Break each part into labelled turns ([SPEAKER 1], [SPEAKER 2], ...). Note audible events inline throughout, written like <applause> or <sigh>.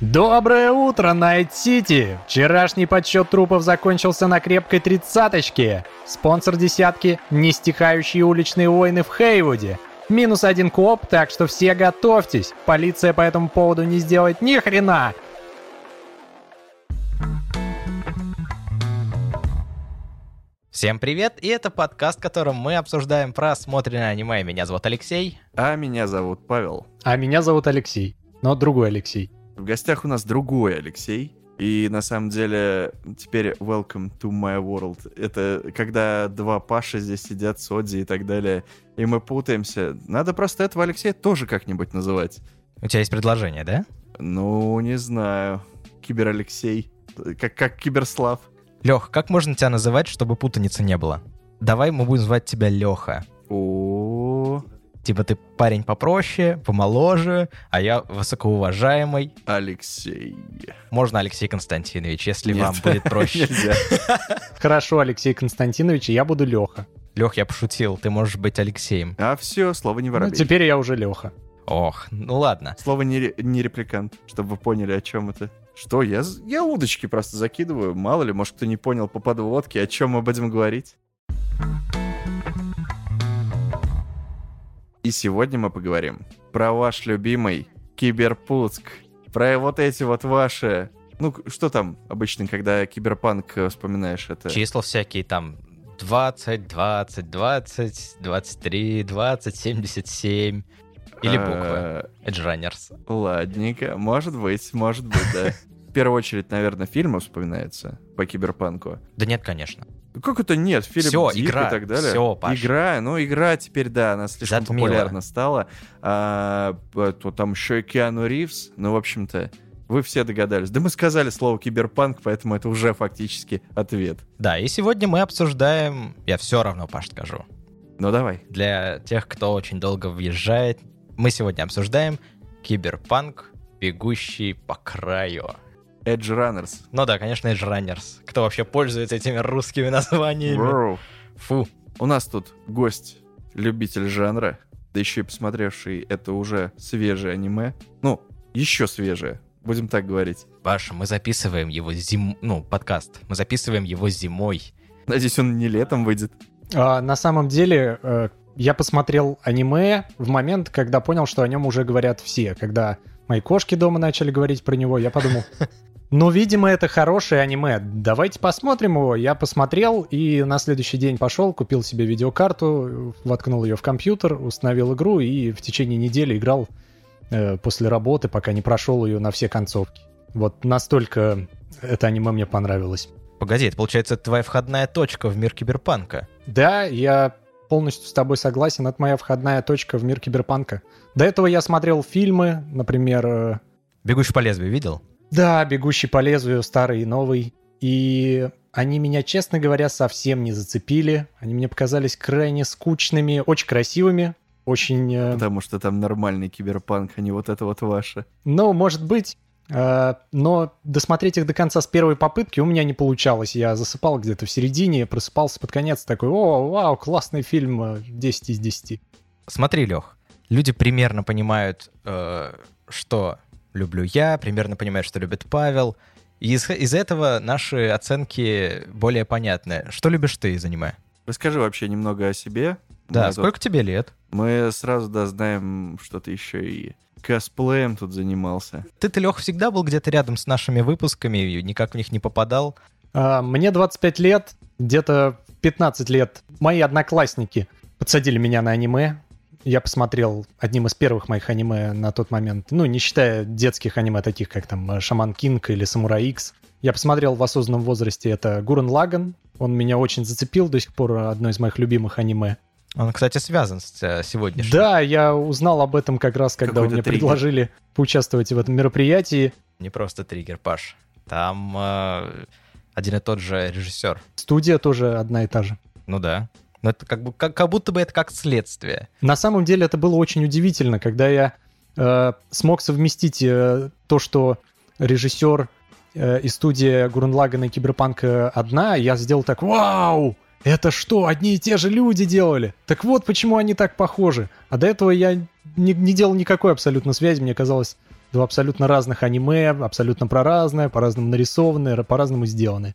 [SPEAKER 1] Доброе утро, Найт-Сити! Вчерашний подсчет трупов закончился на крепкой тридцаточке. Спонсор десятки – нестихающие уличные войны в Хейвуде. Минус один коп, так что все готовьтесь. Полиция по этому поводу не сделает ни хрена.
[SPEAKER 2] Всем привет, и это подкаст, в котором мы обсуждаем просмотренное аниме. Меня зовут Алексей.
[SPEAKER 3] А меня зовут Павел.
[SPEAKER 1] А меня зовут Алексей, но другой Алексей.
[SPEAKER 3] В гостях у нас другой Алексей. И на самом деле теперь welcome to my world. Это когда два Паши здесь сидят, Соди и так далее, и мы путаемся. Надо просто этого Алексея тоже как-нибудь называть.
[SPEAKER 2] У тебя есть предложение, да?
[SPEAKER 3] Ну, не знаю. Кибер Алексей. Как, как Киберслав.
[SPEAKER 2] Лех, как можно тебя называть, чтобы путаницы не было? Давай мы будем звать тебя Леха.
[SPEAKER 3] О,
[SPEAKER 2] Типа ты парень попроще, помоложе, а я высокоуважаемый.
[SPEAKER 3] Алексей.
[SPEAKER 2] Можно Алексей Константинович, если
[SPEAKER 3] Нет.
[SPEAKER 2] вам <laughs> будет проще. <laughs>
[SPEAKER 1] Хорошо, Алексей Константинович, я буду Леха.
[SPEAKER 2] Лех, я пошутил, ты можешь быть Алексеем.
[SPEAKER 3] А все, слово не
[SPEAKER 1] Ну,
[SPEAKER 3] воробей.
[SPEAKER 1] теперь я уже Леха.
[SPEAKER 2] Ох, ну ладно.
[SPEAKER 3] Слово не, не репликант, чтобы вы поняли, о чем это. Что, я, я удочки просто закидываю. Мало ли, может, кто не понял по подводке, о чем мы будем говорить. И сегодня мы поговорим про ваш любимый Киберпутск. Про вот эти вот ваши... Ну, что там обычно, когда киберпанк э, вспоминаешь это?
[SPEAKER 2] Числа всякие там 20, 20, 20, 23, 20, 77. Или буквы.
[SPEAKER 3] Э,
[SPEAKER 2] Edgerunners.
[SPEAKER 3] Ладненько, может быть, может быть, да. <laughs> В первую очередь, наверное, фильмы вспоминаются по киберпанку.
[SPEAKER 2] Да нет, конечно.
[SPEAKER 3] Ну, Как это нет? Фильм
[SPEAKER 2] Всё,
[SPEAKER 3] Дик
[SPEAKER 2] игра.
[SPEAKER 3] и так далее.
[SPEAKER 2] Всё, Паш.
[SPEAKER 3] Игра, ну игра теперь, да, она слишком
[SPEAKER 2] Затмила.
[SPEAKER 3] популярна стала. А, то там еще и Киану Ривз. Ну, в общем-то, вы все догадались. Да мы сказали слово киберпанк, поэтому это уже фактически ответ.
[SPEAKER 2] Да, и сегодня мы обсуждаем... Я все равно, Паш, скажу.
[SPEAKER 3] Ну давай.
[SPEAKER 2] Для тех, кто очень долго въезжает, мы сегодня обсуждаем киберпанк, бегущий по краю.
[SPEAKER 3] Edge Runners.
[SPEAKER 2] Ну да, конечно, Edgerunners. Кто вообще пользуется этими русскими <laughs> названиями?
[SPEAKER 3] Воу.
[SPEAKER 2] Фу.
[SPEAKER 3] У нас тут гость, любитель жанра, да еще и посмотревший это уже свежее аниме. Ну, еще свежее, будем так говорить.
[SPEAKER 2] Паша, мы записываем его зим... Ну, подкаст. Мы записываем его зимой.
[SPEAKER 3] Надеюсь, он не летом выйдет.
[SPEAKER 1] А, на самом деле, э, я посмотрел аниме в момент, когда понял, что о нем уже говорят все. Когда мои кошки дома начали говорить про него, я подумал, <laughs> ну, видимо, это хорошее аниме. Давайте посмотрим его. Я посмотрел и на следующий день пошел, купил себе видеокарту, воткнул ее в компьютер, установил игру и в течение недели играл э, после работы, пока не прошел ее на все концовки. Вот настолько это аниме мне понравилось.
[SPEAKER 2] Погоди, это получается твоя входная точка в мир киберпанка.
[SPEAKER 1] Да, я полностью с тобой согласен. Это моя входная точка в мир киберпанка. До этого я смотрел фильмы, например, э,
[SPEAKER 2] Бегущий по лезвию видел?
[SPEAKER 1] Да, «Бегущий по лезвию», старый и новый. И они меня, честно говоря, совсем не зацепили. Они мне показались крайне скучными, очень красивыми, очень... э,
[SPEAKER 3] Потому что там нормальный киберпанк, а не вот это вот ваше.
[SPEAKER 1] Ну, может быть, э, но досмотреть их до конца с первой попытки у меня не получалось. Я засыпал где-то в середине, просыпался под конец, такой, о, вау, классный фильм, э, 10 из 10.
[SPEAKER 2] Смотри, Лех, люди примерно понимают, э, что люблю я, примерно понимают, что любит Павел. И из, из этого наши оценки более понятны. Что любишь ты из аниме?
[SPEAKER 3] Расскажи вообще немного о себе.
[SPEAKER 2] Да,
[SPEAKER 3] Мы тут-
[SPEAKER 2] сколько тебе лет?
[SPEAKER 3] Мы сразу, да, знаем, что ты еще и косплеем тут занимался.
[SPEAKER 2] Ты-то, Лех, всегда был где-то рядом с нашими выпусками, и никак в них не попадал.
[SPEAKER 1] А, Мне 25 лет, где-то в 15 лет мои одноклассники подсадили меня на аниме. Я посмотрел одним из первых моих аниме на тот момент, ну, не считая детских аниме, таких как там э, Шаман Кинг или Самурай Икс. Я посмотрел в осознанном возрасте, это Гурен Лаган. Он меня очень зацепил, до сих пор одно из моих любимых аниме.
[SPEAKER 2] Он, кстати, связан с э, сегодняшним.
[SPEAKER 1] Да, я узнал об этом как раз, когда мне
[SPEAKER 3] триггер.
[SPEAKER 1] предложили поучаствовать в этом мероприятии.
[SPEAKER 2] Не просто триггер, Паш. Там э, один и тот же режиссер.
[SPEAKER 1] Студия тоже одна и та же.
[SPEAKER 2] Ну да. Но это как, бы, как, как будто бы это как следствие.
[SPEAKER 1] На самом деле это было очень удивительно, когда я э, смог совместить э, то, что режиссер э, и студия Гуренлагена и Киберпанка одна, я сделал так, вау, это что, одни и те же люди делали? Так вот, почему они так похожи. А до этого я не, не делал никакой абсолютно связи, мне казалось два абсолютно разных аниме, абсолютно про разное, по-разному нарисованные, по-разному сделаны.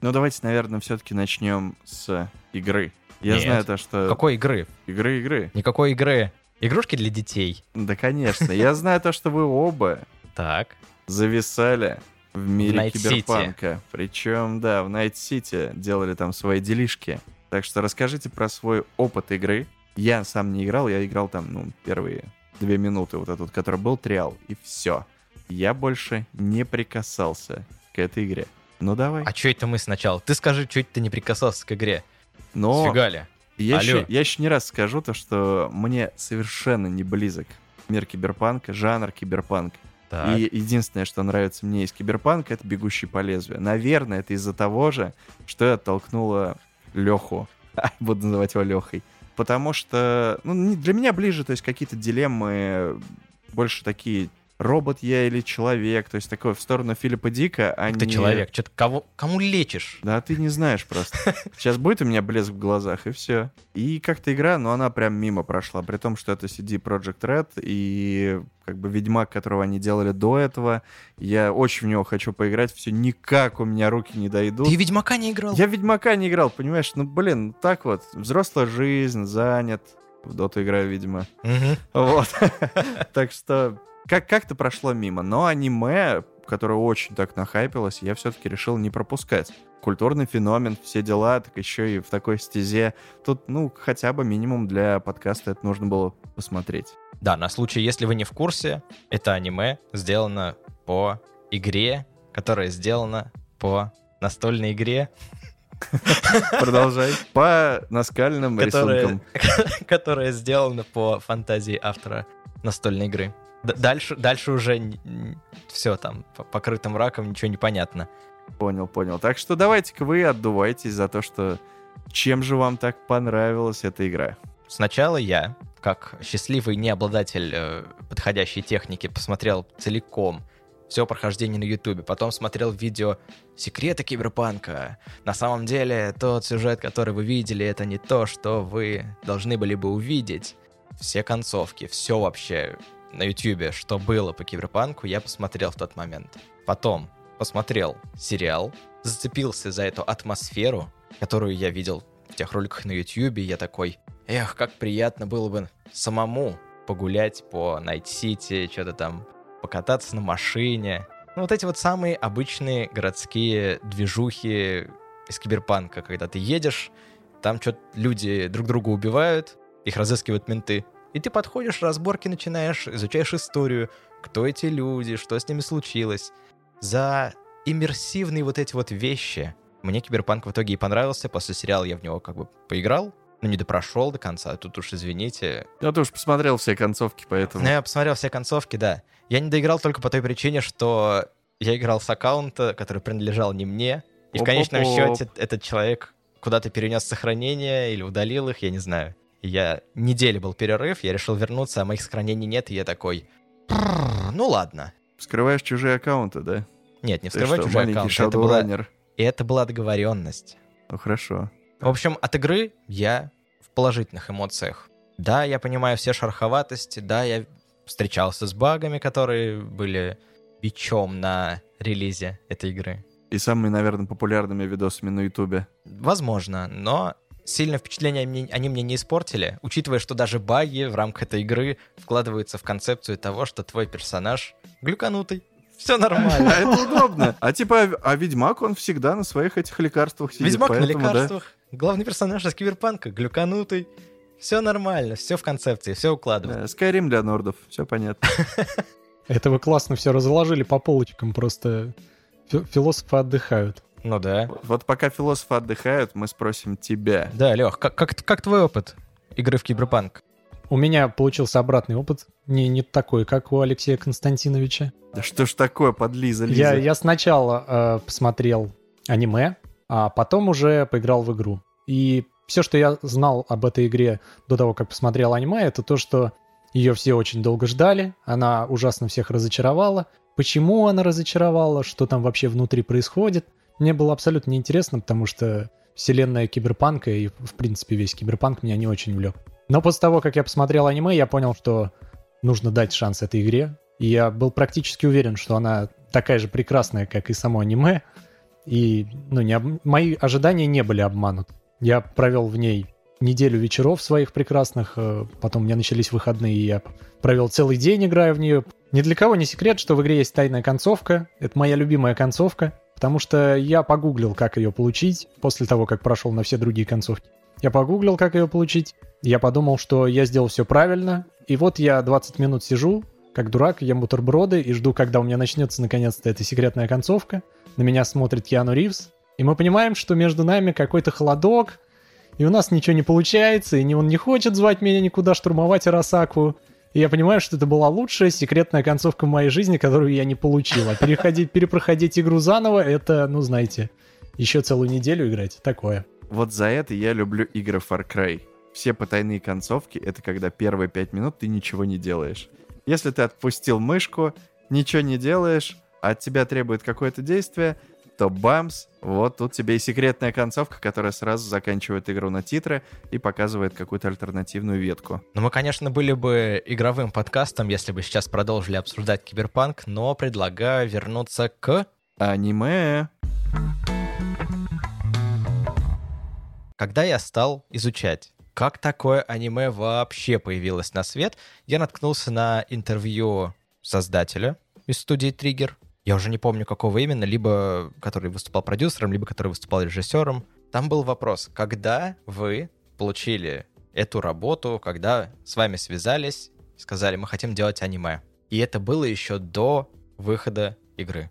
[SPEAKER 3] Ну, давайте, наверное, все-таки начнем с игры. Я
[SPEAKER 2] Нет.
[SPEAKER 3] знаю то, что...
[SPEAKER 2] Какой игры?
[SPEAKER 3] Игры, игры.
[SPEAKER 2] Никакой игры. Игрушки для детей.
[SPEAKER 3] Да, конечно. Я знаю то, что вы оба
[SPEAKER 2] Так.
[SPEAKER 3] зависали в мире
[SPEAKER 2] Night
[SPEAKER 3] киберпанка. Причем, да, в Найт Сити делали там свои делишки. Так что расскажите про свой опыт игры. Я сам не играл, я играл там, ну, первые две минуты, вот этот, который был триал, и все. Я больше не прикасался к этой игре. Ну давай.
[SPEAKER 2] А что это мы сначала? Ты скажи, что это ты не прикасался к игре?
[SPEAKER 3] Но
[SPEAKER 2] Сфигали.
[SPEAKER 3] я
[SPEAKER 2] Алло.
[SPEAKER 3] еще, я еще не раз скажу то, что мне совершенно не близок мир киберпанка, жанр киберпанк.
[SPEAKER 2] Так.
[SPEAKER 3] И единственное, что нравится мне из киберпанка, это «Бегущий по лезвию». Наверное, это из-за того же, что я оттолкнула Леху. <laughs> Буду называть его Лехой. Потому что ну, для меня ближе, то есть какие-то дилеммы больше такие робот я или человек, то есть такое в сторону Филиппа Дика, а
[SPEAKER 2] Ты
[SPEAKER 3] не-
[SPEAKER 2] человек. Что-то кого, кому лечишь?
[SPEAKER 3] Да, ты не знаешь просто. <laughs> Сейчас будет у меня блеск в глазах, и все. И как-то игра, но она прям мимо прошла. При том, что это CD Project Red, и как бы Ведьмак, которого они делали до этого, я очень в него хочу поиграть, все никак у меня руки не дойдут.
[SPEAKER 2] Ты Ведьмака не играл?
[SPEAKER 3] Я Ведьмака не играл, понимаешь? Ну, блин, так вот. Взрослая жизнь, занят. В доту играю, видимо. Вот. <laughs> Так что как- как-то прошло мимо. Но аниме, которое очень так нахайпилось, я все-таки решил не пропускать. Культурный феномен, все дела, так еще и в такой стезе. Тут, ну, хотя бы минимум для подкаста это нужно было посмотреть.
[SPEAKER 2] Да, на случай, если вы не в курсе, это аниме сделано по игре, которая сделана по настольной игре,
[SPEAKER 3] Продолжай. По наскальным рисункам. <laughs>
[SPEAKER 2] которая сделана по фантазии автора настольной игры. Дальше, дальше уже все там по- покрытым раком, ничего не понятно.
[SPEAKER 3] Понял, понял. Так что давайте-ка вы отдувайтесь за то, что чем же вам так понравилась эта игра.
[SPEAKER 2] Сначала я, как счастливый необладатель э, подходящей техники, посмотрел целиком все прохождение на Ютубе, потом смотрел видео «Секреты киберпанка». На самом деле, тот сюжет, который вы видели, это не то, что вы должны были бы увидеть. Все концовки, все вообще на Ютубе, что было по киберпанку, я посмотрел в тот момент. Потом посмотрел сериал, зацепился за эту атмосферу, которую я видел в тех роликах на Ютубе, я такой, эх, как приятно было бы самому погулять по Найт-Сити, что-то там покататься на машине. Ну, вот эти вот самые обычные городские движухи из киберпанка, когда ты едешь, там что-то люди друг друга убивают, их разыскивают менты, и ты подходишь, разборки начинаешь, изучаешь историю, кто эти люди, что с ними случилось. За иммерсивные вот эти вот вещи мне киберпанк в итоге и понравился, после сериала я в него как бы поиграл, но не допрошел до конца, тут уж извините,
[SPEAKER 3] Я тоже посмотрел все концовки, поэтому...
[SPEAKER 2] ну, я посмотрел все концовки, да. Я не доиграл только по той причине, что я играл с аккаунта, который принадлежал не мне. И в конечном
[SPEAKER 3] Оп-оп-оп.
[SPEAKER 2] счете этот человек куда-то перенес сохранения или удалил их, я не знаю. Я неделю был перерыв, я решил вернуться, а моих сохранений нет, и я такой... «Прррр, Ну ладно.
[SPEAKER 3] Скрываешь чужие аккаунты, да?
[SPEAKER 2] Нет, не
[SPEAKER 3] Ты
[SPEAKER 2] вскрывай
[SPEAKER 3] что,
[SPEAKER 2] чужой
[SPEAKER 3] маленький
[SPEAKER 2] аккаунт. Это была, и это была договоренность.
[SPEAKER 3] Ну, хорошо.
[SPEAKER 2] В общем, от игры я в положительных эмоциях. Да, я понимаю все шероховатости, да, я встречался с багами, которые были бичом на релизе этой игры.
[SPEAKER 3] И самыми, наверное, популярными видосами на Ютубе.
[SPEAKER 2] Возможно, но сильное впечатление они, они мне не испортили, учитывая, что даже баги в рамках этой игры вкладываются в концепцию того, что твой персонаж глюканутый. Все
[SPEAKER 3] А
[SPEAKER 2] нормально. <laughs>
[SPEAKER 3] это удобно. А типа, а- а Ведьмак, он всегда на своих этих лекарствах сидит.
[SPEAKER 2] Ведьмак на лекарствах. Главный персонаж из киберпанка глюканутый. Все нормально, все в концепции, все укладывается.
[SPEAKER 3] Скайрим для нордов, все понятно. <laughs>
[SPEAKER 1] Это вы классно все разложили по полочкам, просто фи- философы отдыхают.
[SPEAKER 2] Ну да.
[SPEAKER 3] Вот пока философы отдыхают, мы спросим тебя.
[SPEAKER 2] Да, Лех, как, как, как твой опыт игры в Киберпанк?
[SPEAKER 1] У меня получился обратный опыт, не, не такой, как у Алексея Константиновича.
[SPEAKER 3] Да что ж такое, подлиза, Лиза?
[SPEAKER 1] Я, я сначала э, посмотрел аниме, а потом уже поиграл в игру. И все, что я знал об этой игре до того, как посмотрел аниме, это то, что ее все очень долго ждали, она ужасно всех разочаровала. Почему она разочаровала, что там вообще внутри происходит, мне было абсолютно неинтересно, потому что вселенная киберпанка и, в принципе, весь киберпанк меня не очень влек. Но после того, как я посмотрел аниме, я понял, что нужно дать шанс этой игре. И я был практически уверен, что она такая же прекрасная, как и само аниме. И ну, не об... мои ожидания не были обмануты. Я провел в ней неделю вечеров своих прекрасных, э, потом у меня начались выходные, и я провел целый день, играя в нее. Ни для кого не секрет, что в игре есть тайная концовка. Это моя любимая концовка, потому что я погуглил, как ее получить, после того, как прошел на все другие концовки. Я погуглил, как ее получить. Я подумал, что я сделал все правильно. И вот я 20 минут сижу, как дурак, ем бутерброды и жду, когда у меня начнется наконец-то эта секретная концовка. На меня смотрит Киану Ривз. И мы понимаем, что между нами какой-то холодок, и у нас ничего не получается, и он не хочет звать меня никуда штурмовать Арасаку. Я понимаю, что это была лучшая секретная концовка моей жизни, которую я не получил. А переходить, перепроходить игру заново, это, ну, знаете, еще целую неделю играть. Такое.
[SPEAKER 3] Вот за это я люблю игры Far Cry. Все потайные концовки — это когда первые пять минут ты ничего не делаешь. Если ты отпустил мышку, ничего не делаешь, а от тебя требует какое-то действие, то бамс, вот тут тебе и секретная концовка, которая сразу заканчивает игру на титры и показывает какую-то альтернативную ветку.
[SPEAKER 2] Ну, мы, конечно, были бы игровым подкастом, если бы сейчас продолжили обсуждать Киберпанк, но предлагаю вернуться к...
[SPEAKER 3] Аниме.
[SPEAKER 2] Когда я стал изучать, как такое аниме вообще появилось на свет, я наткнулся на интервью создателя из студии Триггер, я уже не помню, какого именно, либо который выступал продюсером, либо который выступал режиссером. Там был вопрос, когда вы получили эту работу, когда с вами связались, сказали, мы хотим делать аниме. И это было еще до выхода игры.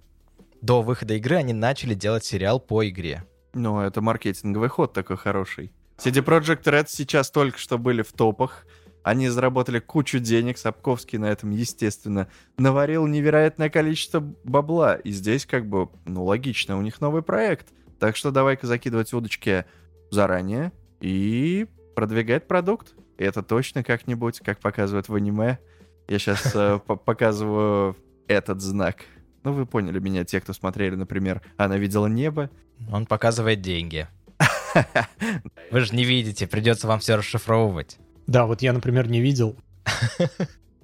[SPEAKER 2] До выхода игры они начали делать сериал по игре.
[SPEAKER 3] Ну, это маркетинговый ход такой хороший. CD Projekt Red сейчас только что были в топах. Они заработали кучу денег, Сапковский на этом, естественно, наварил невероятное количество бабла. И здесь как бы, ну, логично, у них новый проект. Так что давай-ка закидывать удочки заранее и продвигать продукт. И это точно как-нибудь, как показывают в аниме. Я сейчас э, <laughs> показываю этот знак. Ну, вы поняли меня, те, кто смотрели, например, «Она видела небо».
[SPEAKER 2] Он показывает деньги. <laughs> Вы же не видите, придется вам все расшифровывать.
[SPEAKER 1] Да, вот я, например, не видел.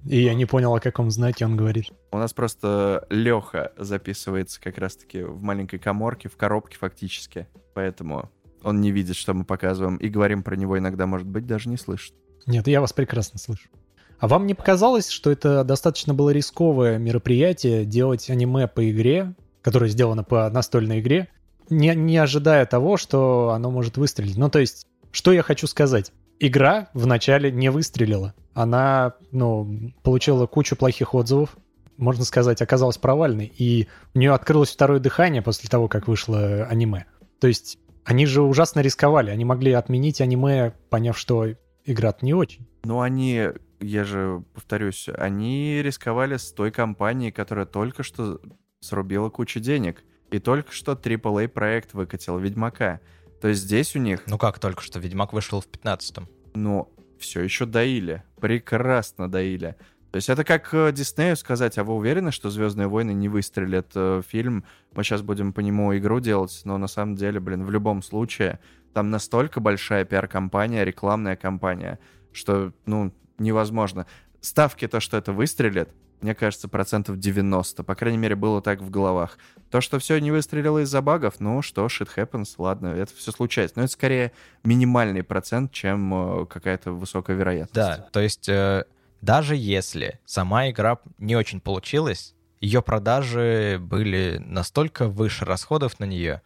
[SPEAKER 1] И я не понял, о каком знаке он говорит.
[SPEAKER 3] У нас просто Леха записывается как раз-таки в маленькой коморке, в коробке фактически. Поэтому он не видит, что мы показываем. И говорим про него иногда, может быть, даже не слышит.
[SPEAKER 1] Нет, я вас прекрасно слышу. А вам не показалось, что это достаточно было рисковое мероприятие делать аниме по игре, которое сделано по настольной игре, не, не ожидая того, что оно может выстрелить? Ну, то есть, что я хочу сказать? Игра вначале не выстрелила. Она, ну, получила кучу плохих отзывов, можно сказать, оказалась провальной, и у нее открылось второе дыхание после того, как вышло аниме. То есть они же ужасно рисковали, они могли отменить аниме, поняв, что игра не очень.
[SPEAKER 3] Ну, они, я же повторюсь, они рисковали с той компанией, которая только что срубила кучу денег. И только что AAA проект выкатил Ведьмака. То есть здесь у них...
[SPEAKER 2] Ну как только что, Ведьмак вышел в 15-м.
[SPEAKER 3] Ну, все еще доили. Прекрасно доили. То есть это как э, Диснею сказать, а вы уверены, что «Звездные войны» не выстрелят э, фильм? Мы сейчас будем по нему игру делать, но на самом деле, блин, в любом случае, там настолько большая пиар-компания, рекламная компания, что, ну, невозможно. Ставки то, что это выстрелит, мне кажется, процентов 90. По крайней мере, было так в головах. То, что все не выстрелило из-за багов, ну что, shit happens, ладно, это все случается. Но это скорее минимальный процент, чем э, какая-то высокая вероятность.
[SPEAKER 2] Да, то есть э, даже если сама игра не очень получилась, ее продажи были настолько выше расходов на нее,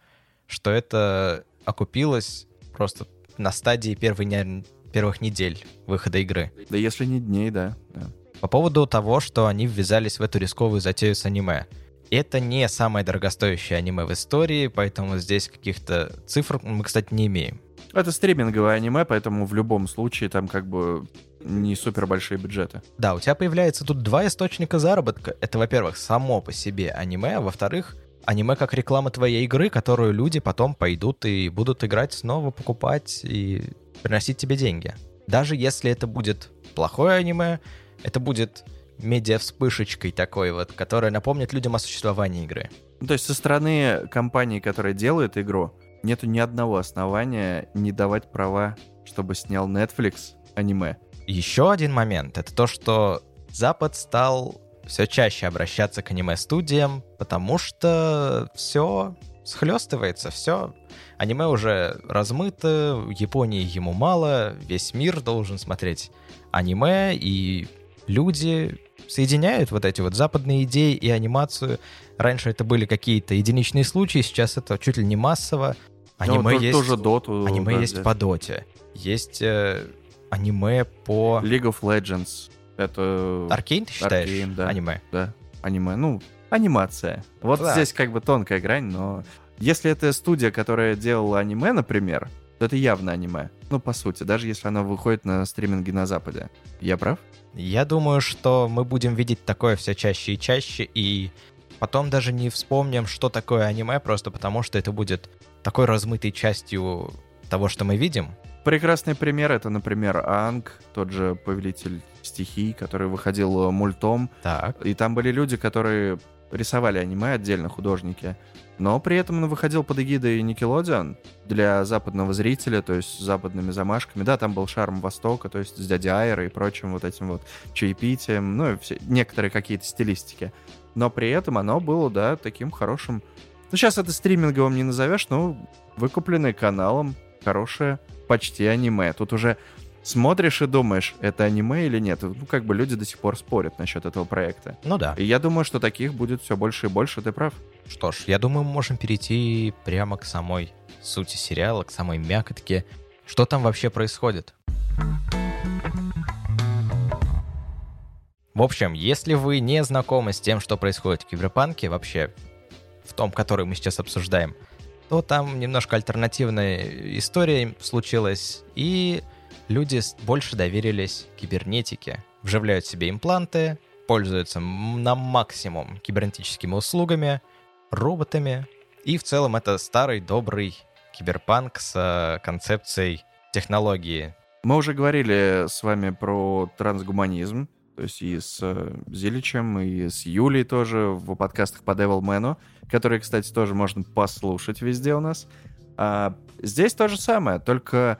[SPEAKER 2] что это окупилось просто на стадии первой, первых недель выхода игры.
[SPEAKER 3] Да если не дней, да. да.
[SPEAKER 2] По поводу того, что они ввязались в эту рисковую затею с аниме. Это не самое дорогостоящее аниме в истории, поэтому здесь каких-то цифр мы, кстати, не имеем.
[SPEAKER 3] Это стриминговое аниме, поэтому в любом случае там как бы не супер большие бюджеты.
[SPEAKER 2] Да, у тебя появляется тут два источника заработка. Это, во-первых, само по себе аниме, а во-вторых, аниме как реклама твоей игры, которую люди потом пойдут и будут играть снова, покупать и приносить тебе деньги. Даже если это будет плохое аниме, это будет медиа-вспышечкой такой вот, которая напомнит людям о существовании игры.
[SPEAKER 3] Ну, то есть со стороны компании, которая делает игру, нету ни одного основания не давать права, чтобы снял Netflix аниме.
[SPEAKER 2] Еще один момент — это то, что Запад стал все чаще обращаться к аниме-студиям, потому что все схлестывается, все. Аниме уже размыто, в Японии ему мало, весь мир должен смотреть аниме, и люди соединяют вот эти вот западные идеи и анимацию. Раньше это были какие-то единичные случаи, сейчас это чуть ли не массово. Аниме
[SPEAKER 3] Ну,
[SPEAKER 2] есть,
[SPEAKER 3] тоже доту.
[SPEAKER 2] аниме
[SPEAKER 3] да,
[SPEAKER 2] есть
[SPEAKER 3] взять.
[SPEAKER 2] по доте, есть э, аниме по...
[SPEAKER 3] League of Legends. Это
[SPEAKER 2] Аркейн, ты считаешь?
[SPEAKER 3] Arcane, да.
[SPEAKER 2] Аниме.
[SPEAKER 3] да, аниме. Ну, анимация. Вот
[SPEAKER 2] Да.
[SPEAKER 3] здесь как бы тонкая грань, но если это студия, которая делала аниме, например, то это явно аниме. Ну, по сути, даже если оно выходит на стриминге на Западе. Я прав?
[SPEAKER 2] Я думаю, что мы будем видеть такое все чаще и чаще, и потом даже не вспомним, что такое аниме, просто потому что это будет такой размытой частью того, что мы видим.
[SPEAKER 3] Прекрасный пример это, например, Анг, тот же повелитель стихий, который выходил э, мультом.
[SPEAKER 2] Так.
[SPEAKER 3] И там были люди, которые рисовали аниме, отдельно художники. Но при этом он выходил под эгидой Nickelodeon для западного зрителя, то есть с западными замашками. Да, там был шарм Востока, то есть с дядей Айрой и прочим вот этим вот чаепитием, ну и все, некоторые какие-то стилистики. Но при этом оно было, да, таким хорошим... Ну, сейчас это стриминговым не назовешь, но выкупленный каналом, хорошее почти аниме. Тут уже смотришь и думаешь, это аниме или нет. Ну, как бы люди до сих пор спорят насчет этого проекта.
[SPEAKER 2] Ну да.
[SPEAKER 3] И я думаю, что таких будет все больше и больше, ты прав.
[SPEAKER 2] Что ж, я думаю, мы можем перейти прямо к самой сути сериала, к самой мякотке. Что там вообще происходит? В общем, если вы не знакомы с тем, что происходит в Киберпанке, вообще в том, который мы сейчас обсуждаем, то там немножко альтернативная история случилась, и люди больше доверились кибернетике, вживляют себе импланты, пользуются на максимум кибернетическими услугами, роботами, и в целом это старый добрый киберпанк с э, концепцией технологии.
[SPEAKER 3] Мы уже говорили с вами про трансгуманизм, то есть и с э, Зиличем, и с Юлей тоже в подкастах по Devilman, которые, кстати, тоже можно послушать везде у нас. А здесь то же самое, только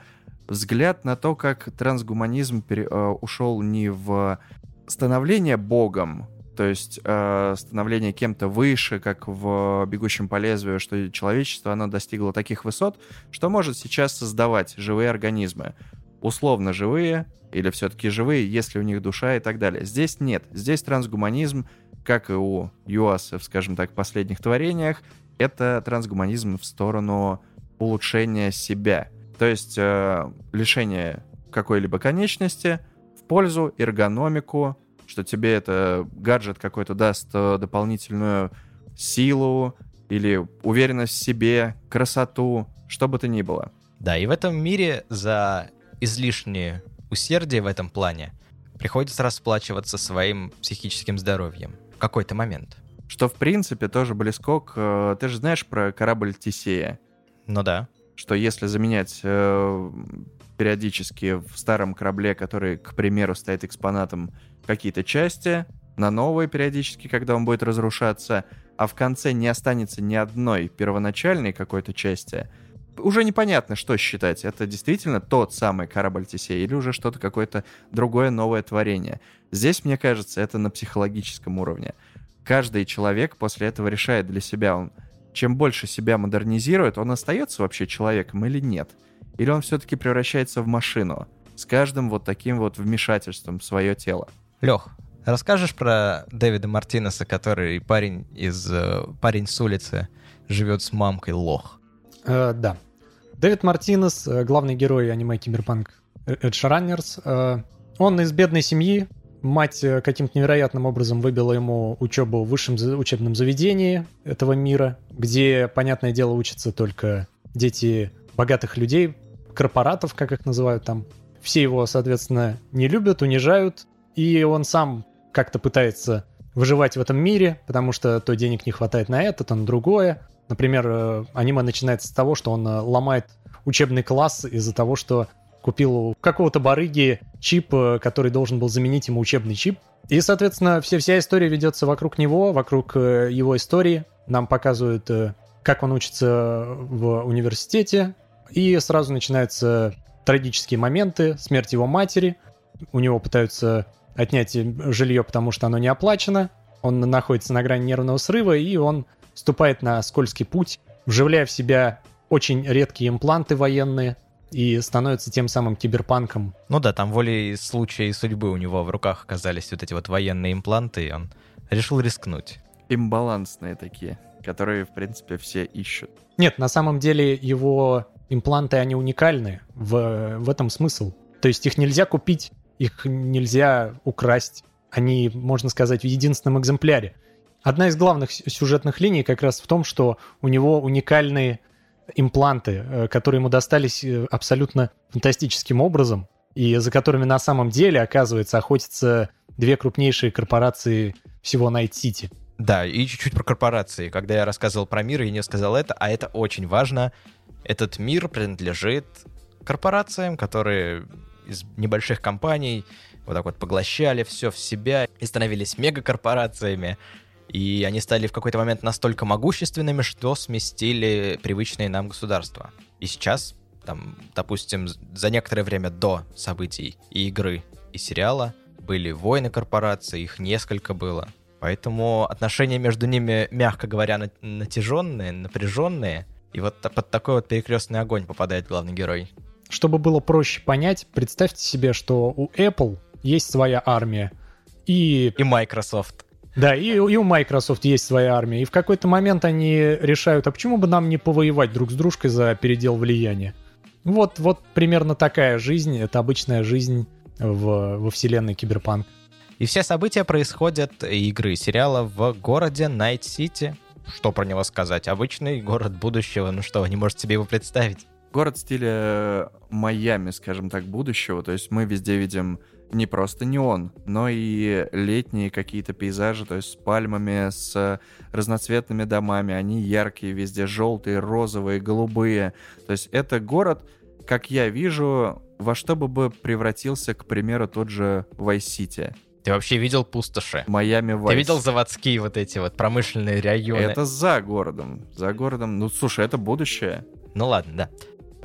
[SPEAKER 3] взгляд на то, как трансгуманизм пере- э, ушел не в становление богом, то есть э, становление кем-то выше, как в «Бегущем по лезвию», что человечество, оно достигло таких высот, что может сейчас создавать живые организмы. Условно живые или все-таки живые, если у них душа и так далее. Здесь нет. Здесь трансгуманизм, как и у ЮАСа, в, скажем так, последних творениях, это трансгуманизм в сторону улучшения себя. То есть э, лишение какой-либо конечности в пользу эргономику, что тебе это гаджет какой-то даст э, дополнительную силу или уверенность в себе, красоту, что бы то ни было.
[SPEAKER 2] Да, и в этом мире за излишнее усердие в этом плане приходится расплачиваться своим психическим здоровьем в какой-то момент.
[SPEAKER 3] Что, в принципе, тоже близко к... э, Ты же знаешь про корабль Тесея?
[SPEAKER 2] Ну да.
[SPEAKER 3] Что если заменять э, периодически в старом корабле, который, к примеру, стоит экспонатом, какие-то части, на новые периодически, когда он будет разрушаться, а в конце не останется ни одной первоначальной какой-то части, уже непонятно, что считать. Это действительно тот самый корабль Тесея или уже что-то какое-то другое новое творение. Здесь, мне кажется, это на психологическом уровне. Каждый человек после этого решает для себя, он чем больше себя модернизирует, он остается вообще человеком или нет? Или он все-таки превращается в машину с каждым вот таким вот вмешательством в свое тело?
[SPEAKER 2] Лех, расскажешь про Дэвида Мартинеса, который парень из э, парень с улицы живет с мамкой лох.
[SPEAKER 1] Э, да. Дэвид Мартинес, э, главный герой аниме Киберпанк Runners, э, он из бедной семьи. Мать э, каким-то невероятным образом выбила ему учебу в высшем учебном заведении этого мира, где, понятное дело, учатся только дети богатых людей, корпоратов, как их называют там. Все его, соответственно, не любят, унижают, и он сам как-то пытается выживать в этом мире, потому что то денег не хватает на это, то на другое. Например, э, аниме начинается с того, что он э, ломает учебный класс из-за того, что купил у какого-то барыги чип, э, который должен был заменить ему учебный чип. И, соответственно, вся, вся история ведется вокруг него, вокруг э, его истории. Нам показывают, э, как он учится в университете. И сразу начинается трагические моменты, смерть его матери, у него пытаются отнять жилье, потому что оно не оплачено, он находится на грани нервного срыва, и он вступает на скользкий путь, вживляя в себя очень редкие импланты военные, и становится тем самым киберпанком.
[SPEAKER 2] Ну да, там волей случая и судьбы у него в руках оказались вот эти вот военные импланты, и он решил рискнуть.
[SPEAKER 3] Имбалансные такие, которые, в принципе, все ищут.
[SPEAKER 1] Нет, на самом деле его импланты, они уникальны. В, в этом смысл. То есть их нельзя купить, их нельзя украсть. Они, можно сказать, в единственном экземпляре. Одна из главных сюжетных линий как раз в том, что у него уникальные импланты, э, которые ему достались э, абсолютно фантастическим образом, и за которыми на самом деле, оказывается, охотятся две крупнейшие корпорации всего Найт-Сити.
[SPEAKER 2] Да, и чуть-чуть про корпорации. Когда я рассказывал про мир, я не сказал это, а это очень важно. Этот мир принадлежит корпорациям, которые из небольших компаний вот так вот поглощали все в себя и становились мегакорпорациями. И они стали в какой-то момент настолько могущественными, что сместили привычные нам государства. И сейчас, там, допустим, за некоторое время до событий и игры, и сериала были войны корпораций, их несколько было. Поэтому отношения между ними, мягко говоря, натяженные, напряженные. И вот под такой вот перекрестный огонь попадает главный герой.
[SPEAKER 1] Чтобы было проще понять, представьте себе, что у Apple есть своя армия. И...
[SPEAKER 2] И Microsoft.
[SPEAKER 1] Да, и, и у Microsoft есть своя армия. И в какой-то момент они решают, а почему бы нам не повоевать друг с дружкой за передел влияния? Вот, вот примерно такая жизнь, это обычная жизнь в, во вселенной Киберпанк.
[SPEAKER 2] И все события происходят, игры сериала, в городе Найт-Сити. Что про него сказать? Обычный город будущего, ну что, не можете себе его представить?
[SPEAKER 3] Город в стиле Майами, скажем так, будущего. То есть мы везде видим не просто неон, но и летние какие-то пейзажи, то есть с пальмами, с разноцветными домами. Они яркие везде, желтые, розовые, голубые. То есть это город, как я вижу, во что бы превратился, к примеру, тот же Vice-City.
[SPEAKER 2] Ты вообще видел пустоши?
[SPEAKER 3] Майами Вайс.
[SPEAKER 2] Ты видел заводские вот эти вот промышленные районы?
[SPEAKER 3] Это за городом. За городом. Ну, слушай, это будущее.
[SPEAKER 2] Ну ладно, да.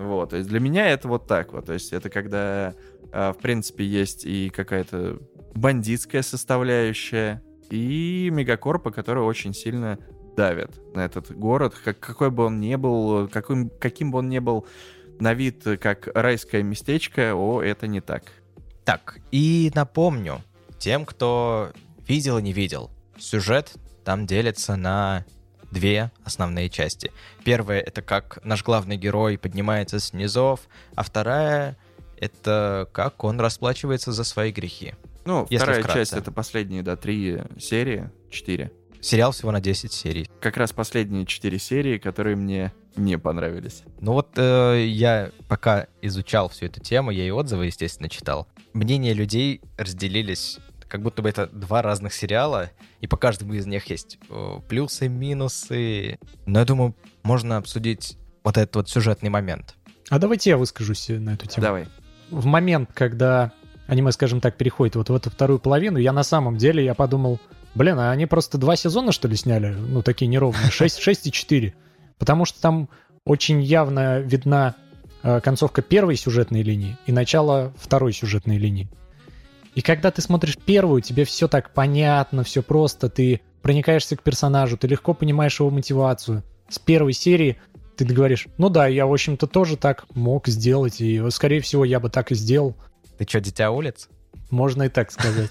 [SPEAKER 3] Вот, то есть для меня это вот так вот. То есть это когда а, в принципе, есть и какая-то бандитская составляющая, и мегакорпы, которые очень сильно давят на этот город, как, какой бы он ни был, каким, каким бы он ни был на вид, как райское местечко, о, это не так.
[SPEAKER 2] Так, и напомню тем, кто видел и не видел, сюжет там делится на две основные части. Первая — это как наш главный герой поднимается с низов, а вторая это как он расплачивается за свои грехи.
[SPEAKER 3] Ну, Если вторая вкратце. часть — это последние, да, три серии, четыре.
[SPEAKER 2] Сериал всего на 10 серий.
[SPEAKER 3] Как раз последние четыре серии, которые мне не понравились.
[SPEAKER 2] Ну вот э, я пока изучал всю эту тему, я и отзывы, естественно, читал. Мнения людей разделились как будто бы это два разных сериала, и по каждому из них есть плюсы, минусы. Но я думаю, можно обсудить вот этот вот сюжетный момент.
[SPEAKER 1] А давайте я выскажусь на эту тему.
[SPEAKER 3] Давай
[SPEAKER 1] в момент, когда аниме, скажем так, переходит вот в эту вторую половину, я на самом деле, я подумал, блин, а они просто два сезона, что ли, сняли? Ну, такие неровные, <laughs> 6, 6 и 4. Потому что там очень явно видна э, концовка первой сюжетной линии и начало второй сюжетной линии. И когда ты смотришь первую, тебе все так понятно, все просто, ты проникаешься к персонажу, ты легко понимаешь его мотивацию. С первой серии ты говоришь, ну да, я, в общем-то, тоже так мог сделать, и, скорее всего, я бы так и сделал.
[SPEAKER 2] Ты что, дитя улиц?
[SPEAKER 1] Можно и так сказать.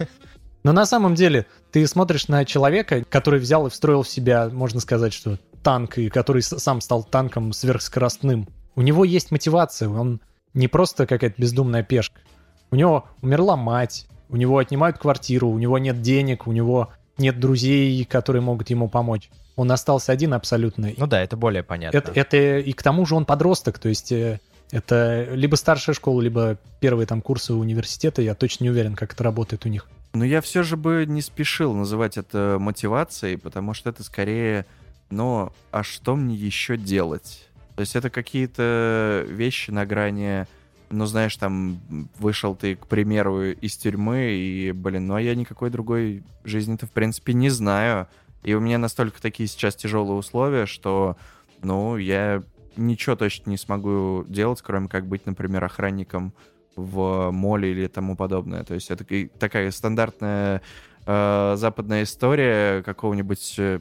[SPEAKER 1] Но на самом деле ты смотришь на человека, который взял и встроил в себя, можно сказать, что танк, и который сам стал танком сверхскоростным. У него есть мотивация, он не просто какая-то бездумная пешка. У него умерла мать, у него отнимают квартиру, у него нет денег, у него нет друзей, которые могут ему помочь он остался один абсолютно.
[SPEAKER 2] Ну да, это более понятно.
[SPEAKER 1] Это, это и к тому же он подросток, то есть э, это либо старшая школа, либо первые там курсы университета, я точно не уверен, как это работает у них.
[SPEAKER 3] Но я все же бы не спешил называть это мотивацией, потому что это скорее, ну, а что мне еще делать? То есть это какие-то вещи на грани, ну, знаешь, там, вышел ты, к примеру, из тюрьмы, и, блин, ну, а я никакой другой жизни-то, в принципе, не знаю. И у меня настолько такие сейчас тяжелые условия, что, ну, я ничего точно не смогу делать, кроме как быть, например, охранником в моле или тому подобное. То есть это такая стандартная э, западная история какого-нибудь э,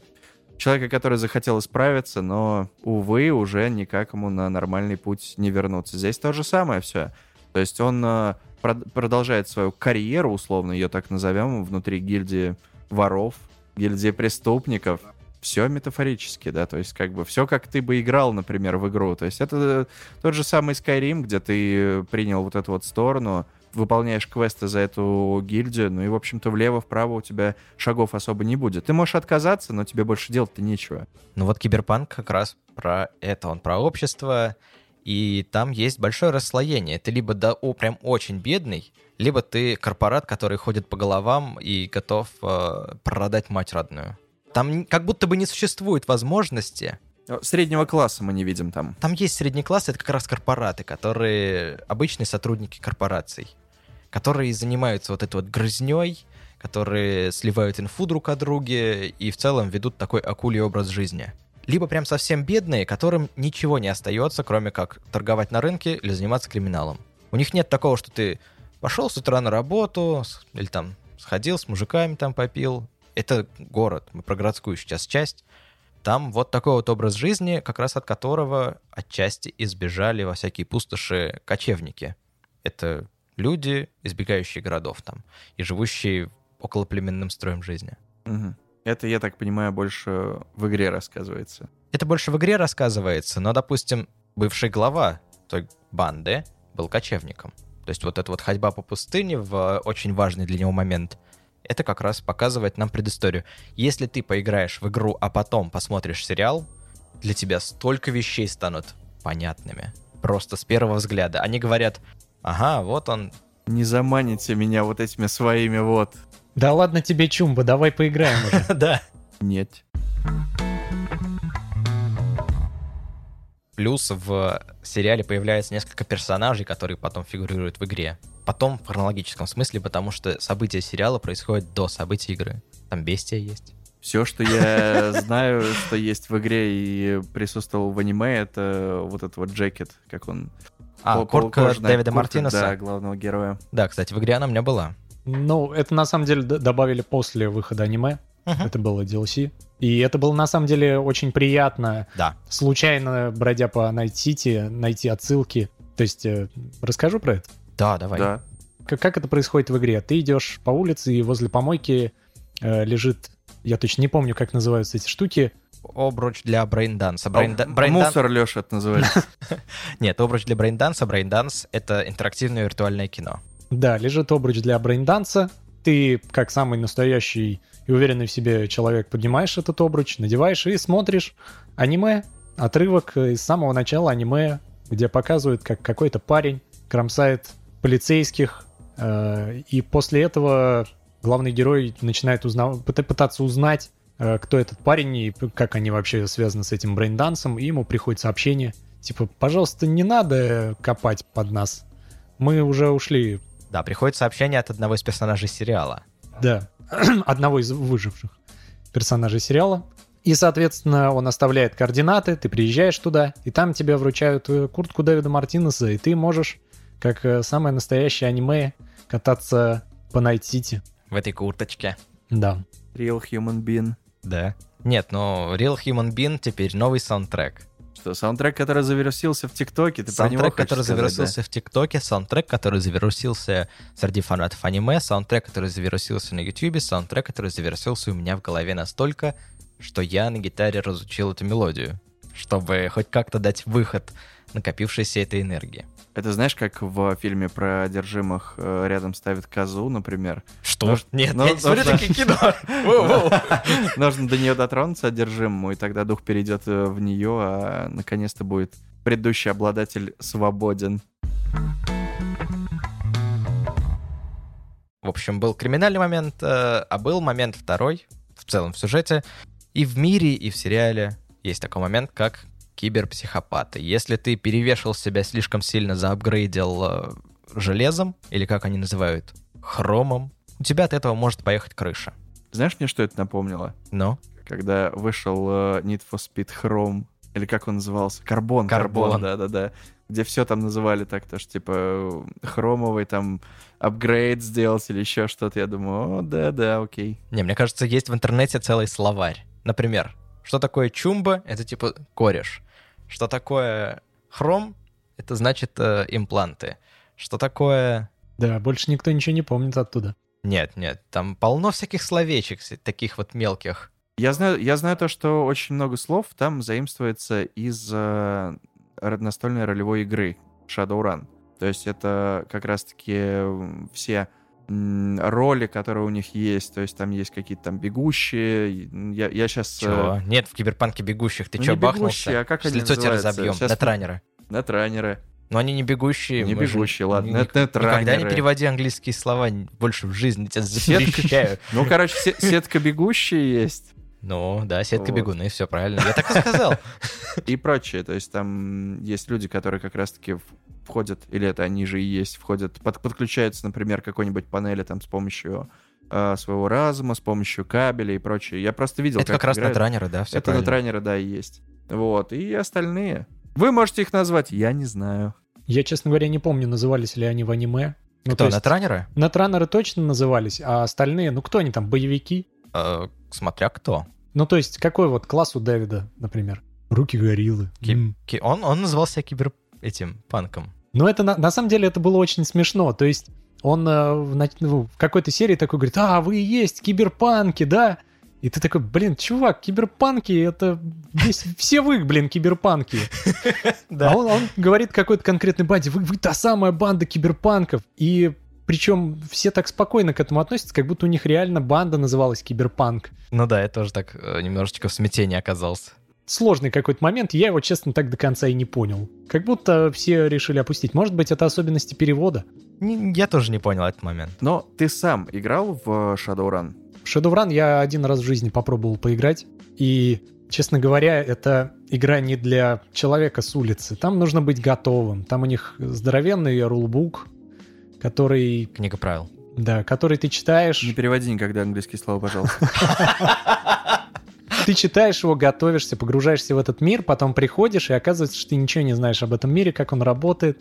[SPEAKER 3] человека, который захотел исправиться, но, увы, уже никак ему на нормальный путь не вернуться. Здесь то же самое все. То есть он э, продолжает свою карьеру, условно ее так назовем, внутри гильдии воров, гильдии преступников. Все метафорически, да, то есть как бы все, как ты бы играл, например, в игру. То есть это тот же самый Skyrim, где ты принял вот эту вот сторону, выполняешь квесты за эту гильдию, ну и, в общем-то, влево-вправо у тебя шагов особо не будет. Ты можешь отказаться, но тебе больше делать-то нечего.
[SPEAKER 2] Ну вот Киберпанк как раз про это, он про общество, и там есть большое расслоение. Ты либо да, о, прям очень бедный, либо ты корпорат, который ходит по головам и готов э, продать мать родную. Там как будто бы не существует возможности
[SPEAKER 3] Среднего класса мы не видим там.
[SPEAKER 2] Там есть средний класс, это как раз корпораты, которые обычные сотрудники корпораций, которые занимаются вот этой вот грызней, которые сливают инфу друг о друге и в целом ведут такой акулий образ жизни либо прям совсем бедные, которым ничего не остается, кроме как торговать на рынке или заниматься криминалом. У них нет такого, что ты пошел с утра на работу, или там сходил с мужиками там попил. Это город, мы про городскую сейчас часть. Там вот такой вот образ жизни, как раз от которого отчасти избежали во всякие пустоши кочевники. Это люди, избегающие городов там и живущие около племенным строем жизни.
[SPEAKER 3] Угу. Это, я так понимаю, больше в игре рассказывается.
[SPEAKER 2] Это больше в игре рассказывается, но, допустим, бывший глава той банды был кочевником. То есть вот эта вот ходьба по пустыне в очень важный для него момент, это как раз показывает нам предысторию. Если ты поиграешь в игру, а потом посмотришь сериал, для тебя столько вещей станут понятными. Просто с первого взгляда. Они говорят, ага, вот он.
[SPEAKER 3] Не заманите меня вот этими своими вот
[SPEAKER 1] да ладно тебе, Чумба, давай поиграем уже. <laughs>
[SPEAKER 2] Да.
[SPEAKER 3] Нет.
[SPEAKER 2] Плюс в сериале появляется несколько персонажей, которые потом фигурируют в игре. Потом в хронологическом смысле, потому что события сериала происходят до событий игры. Там бестия есть.
[SPEAKER 3] Все, что я <laughs> знаю, что есть в игре и присутствовал в аниме, это вот этот вот джекет, как он...
[SPEAKER 2] А, куртка Дэвида Мартинеса?
[SPEAKER 3] Да, главного героя.
[SPEAKER 2] Да, кстати, в игре она у меня была.
[SPEAKER 1] Ну, это на самом деле добавили после выхода аниме. Uh-huh. Это было DLC. И это было на самом деле очень приятно.
[SPEAKER 2] Да.
[SPEAKER 1] Случайно, бродя по Найт-Сити, найти отсылки. То есть, э, расскажу про это?
[SPEAKER 2] Да, давай. Да.
[SPEAKER 1] Как, как это происходит в игре? Ты идешь по улице, и возле помойки э, лежит, я точно не помню, как называются эти штуки.
[SPEAKER 2] Обруч для брейнданса.
[SPEAKER 3] Брейнда... Брейн Мусор, Леша, это называется. <laughs>
[SPEAKER 2] Нет, обруч для брейнданса. Брейнданс — это интерактивное виртуальное кино.
[SPEAKER 1] Да, лежит обруч для брейнданса. Ты, как самый настоящий и уверенный в себе человек, поднимаешь этот обруч, надеваешь и смотришь аниме. Отрывок из самого начала аниме, где показывают, как какой-то парень кромсает полицейских. Э, и после этого главный герой начинает узнав... пытаться узнать, кто этот парень и как они вообще связаны с этим брейндансом. И ему приходит сообщение, типа, пожалуйста, не надо копать под нас. Мы уже ушли
[SPEAKER 2] да, приходит сообщение от одного из персонажей сериала.
[SPEAKER 1] Да, <clears throat> одного из выживших персонажей сериала. И, соответственно, он оставляет координаты, ты приезжаешь туда, и там тебе вручают э, куртку Дэвида Мартинеса, и ты можешь, как э, самое настоящее аниме, кататься по Найт-Сити.
[SPEAKER 2] В этой курточке.
[SPEAKER 1] Да.
[SPEAKER 3] Real Human Being.
[SPEAKER 2] Да. Нет, но Real Human Being теперь новый саундтрек.
[SPEAKER 3] Что, саундтрек, который завирусился в ТикТоке, ты
[SPEAKER 2] Саундтрек, который
[SPEAKER 3] сказать,
[SPEAKER 2] завирусился да? в ТикТоке, саундтрек, который завирусился среди фанатов аниме, саундтрек, который завирусился на Ютубе, саундтрек, который завирусился у меня в голове настолько, что я на гитаре разучил эту мелодию, чтобы хоть как-то дать выход накопившейся этой энергии.
[SPEAKER 3] Это знаешь, как в фильме про одержимых э, рядом ставит козу, например?
[SPEAKER 2] Что? Нуж... Нет, ну, я не смотрю такие кино. <laughs>
[SPEAKER 3] Нужно до нее дотронуться одержимому, и тогда дух перейдет э, в нее, а наконец-то будет предыдущий обладатель свободен.
[SPEAKER 2] В общем, был криминальный момент, э, а был момент второй, в целом в сюжете. И в мире, и в сериале есть такой момент, как киберпсихопаты. Если ты перевешивал себя слишком сильно, заапгрейдил э, железом, или как они называют, хромом, у тебя от этого может поехать крыша.
[SPEAKER 3] Знаешь, мне что это напомнило?
[SPEAKER 2] Ну?
[SPEAKER 3] Когда вышел э, Need for Speed Chrome Или как он назывался? Карбон,
[SPEAKER 2] Карбон.
[SPEAKER 3] карбон, да-да-да. Где все там называли так, то что типа хромовый там апгрейд сделать или еще что-то. Я думаю, о, да-да, окей.
[SPEAKER 2] Не, мне кажется, есть в интернете целый словарь. Например, что такое чумба? Это типа кореш. Что такое хром? Это значит э, импланты. Что такое...
[SPEAKER 1] Да, больше никто ничего не помнит оттуда.
[SPEAKER 2] Нет, нет, там полно всяких словечек, таких вот мелких.
[SPEAKER 3] Я знаю, я знаю то, что очень много слов там заимствуется из э, настольной ролевой игры Shadowrun. То есть это как раз-таки все роли, которые у них есть. То есть там есть какие-то там бегущие. Я, я сейчас...
[SPEAKER 2] Чего? Нет, в киберпанке бегущих. Ты
[SPEAKER 3] ну,
[SPEAKER 2] чё,
[SPEAKER 3] не бегущие,
[SPEAKER 2] бахнулся?
[SPEAKER 3] а как
[SPEAKER 2] Сейчас
[SPEAKER 3] они
[SPEAKER 2] лицо
[SPEAKER 3] называются?
[SPEAKER 2] разобьем.
[SPEAKER 3] Щас
[SPEAKER 2] Нетранеры.
[SPEAKER 3] На трайнеры.
[SPEAKER 2] Но они не бегущие.
[SPEAKER 3] Не
[SPEAKER 2] мы же
[SPEAKER 3] бегущие, ладно.
[SPEAKER 2] ни-
[SPEAKER 3] Нет,
[SPEAKER 2] ни-
[SPEAKER 3] нетранеры.
[SPEAKER 2] Никогда не переводи английские слова больше в жизни, тебя запрещаю. <laughs>
[SPEAKER 3] Ну, короче, се- сетка бегущие есть.
[SPEAKER 2] Ну, да, сетка
[SPEAKER 3] Вот.
[SPEAKER 2] бегуны, все правильно. Я так и сказал. <laughs>
[SPEAKER 3] и прочее. То есть там есть люди, которые как раз-таки входят, или это они же и есть, входят, под- подключаются, например, к какой-нибудь панели там с помощью э, своего разума, с помощью кабеля и прочее. Я просто видел,
[SPEAKER 2] Это как раз
[SPEAKER 3] играют.
[SPEAKER 2] нетранеры, да, все
[SPEAKER 3] Это на тренера, да, и есть. Вот, и остальные. Вы можете их назвать, я не знаю.
[SPEAKER 1] Я, честно говоря, не помню, назывались ли они в аниме. Ну, то
[SPEAKER 2] Кто,
[SPEAKER 1] есть
[SPEAKER 2] нетранеры?
[SPEAKER 1] Нетранеры точно назывались, а остальные, ну кто они там, боевики?
[SPEAKER 2] Э, Смотря кто.
[SPEAKER 1] Ну то есть какой вот класс у Дэвида, например? Руки гориллы.
[SPEAKER 2] Ки-
[SPEAKER 1] М.
[SPEAKER 2] ки- Он, он назывался кибер этим панком.
[SPEAKER 1] Но это на, на самом деле это было очень смешно. То есть он э, в, ну, в какой-то серии такой говорит, а, вы и есть киберпанки, да? И ты такой, блин, чувак, киберпанки, это весь, все вы, блин, киберпанки. <laughs> А он, говорит какой-то конкретной банде, вы, вы та самая банда киберпанков. И причем все так спокойно к этому относятся, как будто у них реально банда называлась киберпанк.
[SPEAKER 2] Ну да, я тоже так э, немножечко в смятении оказался.
[SPEAKER 1] Сложный какой-то момент, я его, честно, так до конца и не понял. Как будто все решили опустить. Может быть, это особенности перевода?
[SPEAKER 2] Не- Я тоже не понял этот момент.
[SPEAKER 3] Но ты сам играл в Shadowrun?
[SPEAKER 1] В Shadowrun я один раз в жизни попробовал поиграть, и, честно говоря, это игра не для человека с улицы. Там нужно быть готовым. Там у них здоровенный рулбук, который,
[SPEAKER 2] Книга правил.
[SPEAKER 1] да, который ты читаешь,
[SPEAKER 3] Не переводи никогда английские слова, пожалуйста. <laughs>
[SPEAKER 1] ты читаешь его, готовишься, погружаешься в этот мир, потом приходишь, и оказывается, что ты ничего не знаешь об этом мире, как он работает.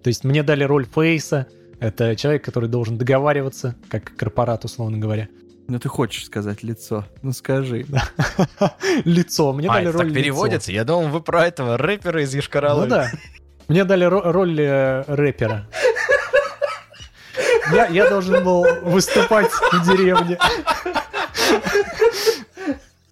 [SPEAKER 1] То есть мне дали роль Фейса, это человек, который должен договариваться, как корпорат, условно говоря.
[SPEAKER 3] Ну ты хочешь сказать лицо, ну скажи. <laughs>
[SPEAKER 1] Лицо. Мне
[SPEAKER 2] а,
[SPEAKER 1] дали
[SPEAKER 2] это
[SPEAKER 1] роль
[SPEAKER 2] так переводится? Я думал, вы про этого рэпера из Ешкаралы.
[SPEAKER 1] Ну да. Мне дали ро- роль э, рэпера. Я, я должен был выступать в деревне.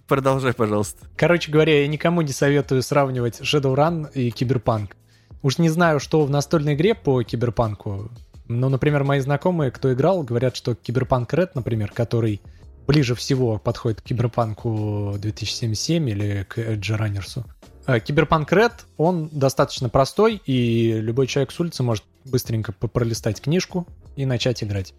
[SPEAKER 3] Продолжай, пожалуйста.
[SPEAKER 1] Короче говоря, я никому не советую сравнивать Shadowrun и Киберпанк. Уж не знаю, что в настольной игре по Киберпанку. Но, например, мои знакомые, кто играл, говорят, что Киберпанк Red, например, который ближе всего подходит к Киберпанку 2077 или к Runners 'у. Э, Киберпанк Red, он достаточно простой, и любой человек с улицы может быстренько пролистать книжку и начать играть.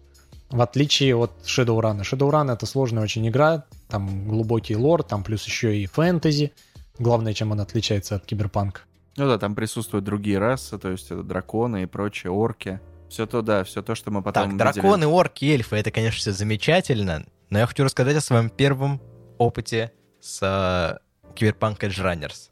[SPEAKER 1] В отличие от Shadowrun. Shadowrun — это сложная очень игра, там глубокий лор, там плюс еще и фэнтези. Главное, чем он отличается от Киберпанка.
[SPEAKER 3] Ну да, там присутствуют другие расы, то есть это драконы и прочие, орки. Все то, да, все то, что мы потом
[SPEAKER 2] Так,
[SPEAKER 3] видели.
[SPEAKER 2] драконы, орки, эльфы, это, конечно, все замечательно, но я хочу рассказать о своем первом опыте с э, Cyberpunk Edge Runners.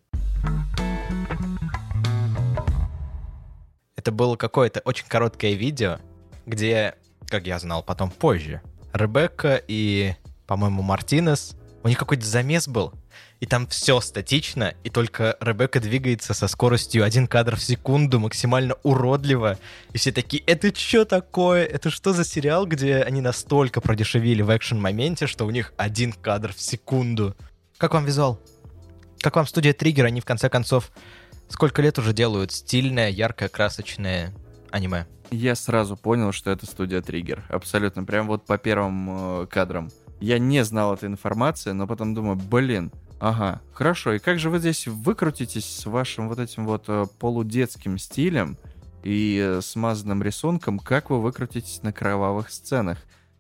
[SPEAKER 2] Это было какое-то очень короткое видео, где, как я знал потом позже, Ребекка и, по-моему, Мартинес, у них какой-то замес был, и там все статично, и только Ребекка двигается со скоростью один кадр в секунду, максимально уродливо, и все такие, это что такое? Это что за сериал, где они настолько продешевили в экшен-моменте, что у них один кадр в секунду? Как вам визуал? Как вам студия Триггер? Они, в конце концов, сколько лет уже делают стильное, яркое, красочное аниме?
[SPEAKER 3] Я сразу понял, что это студия Триггер. Абсолютно. Прям вот по первым э, кадрам. Я не знал этой информации, но потом думаю, блин, ага, хорошо, и как же вы здесь выкрутитесь с вашим вот этим вот э, полудетским стилем и э, смазанным рисунком, как вы выкрутитесь на кровавых сценах?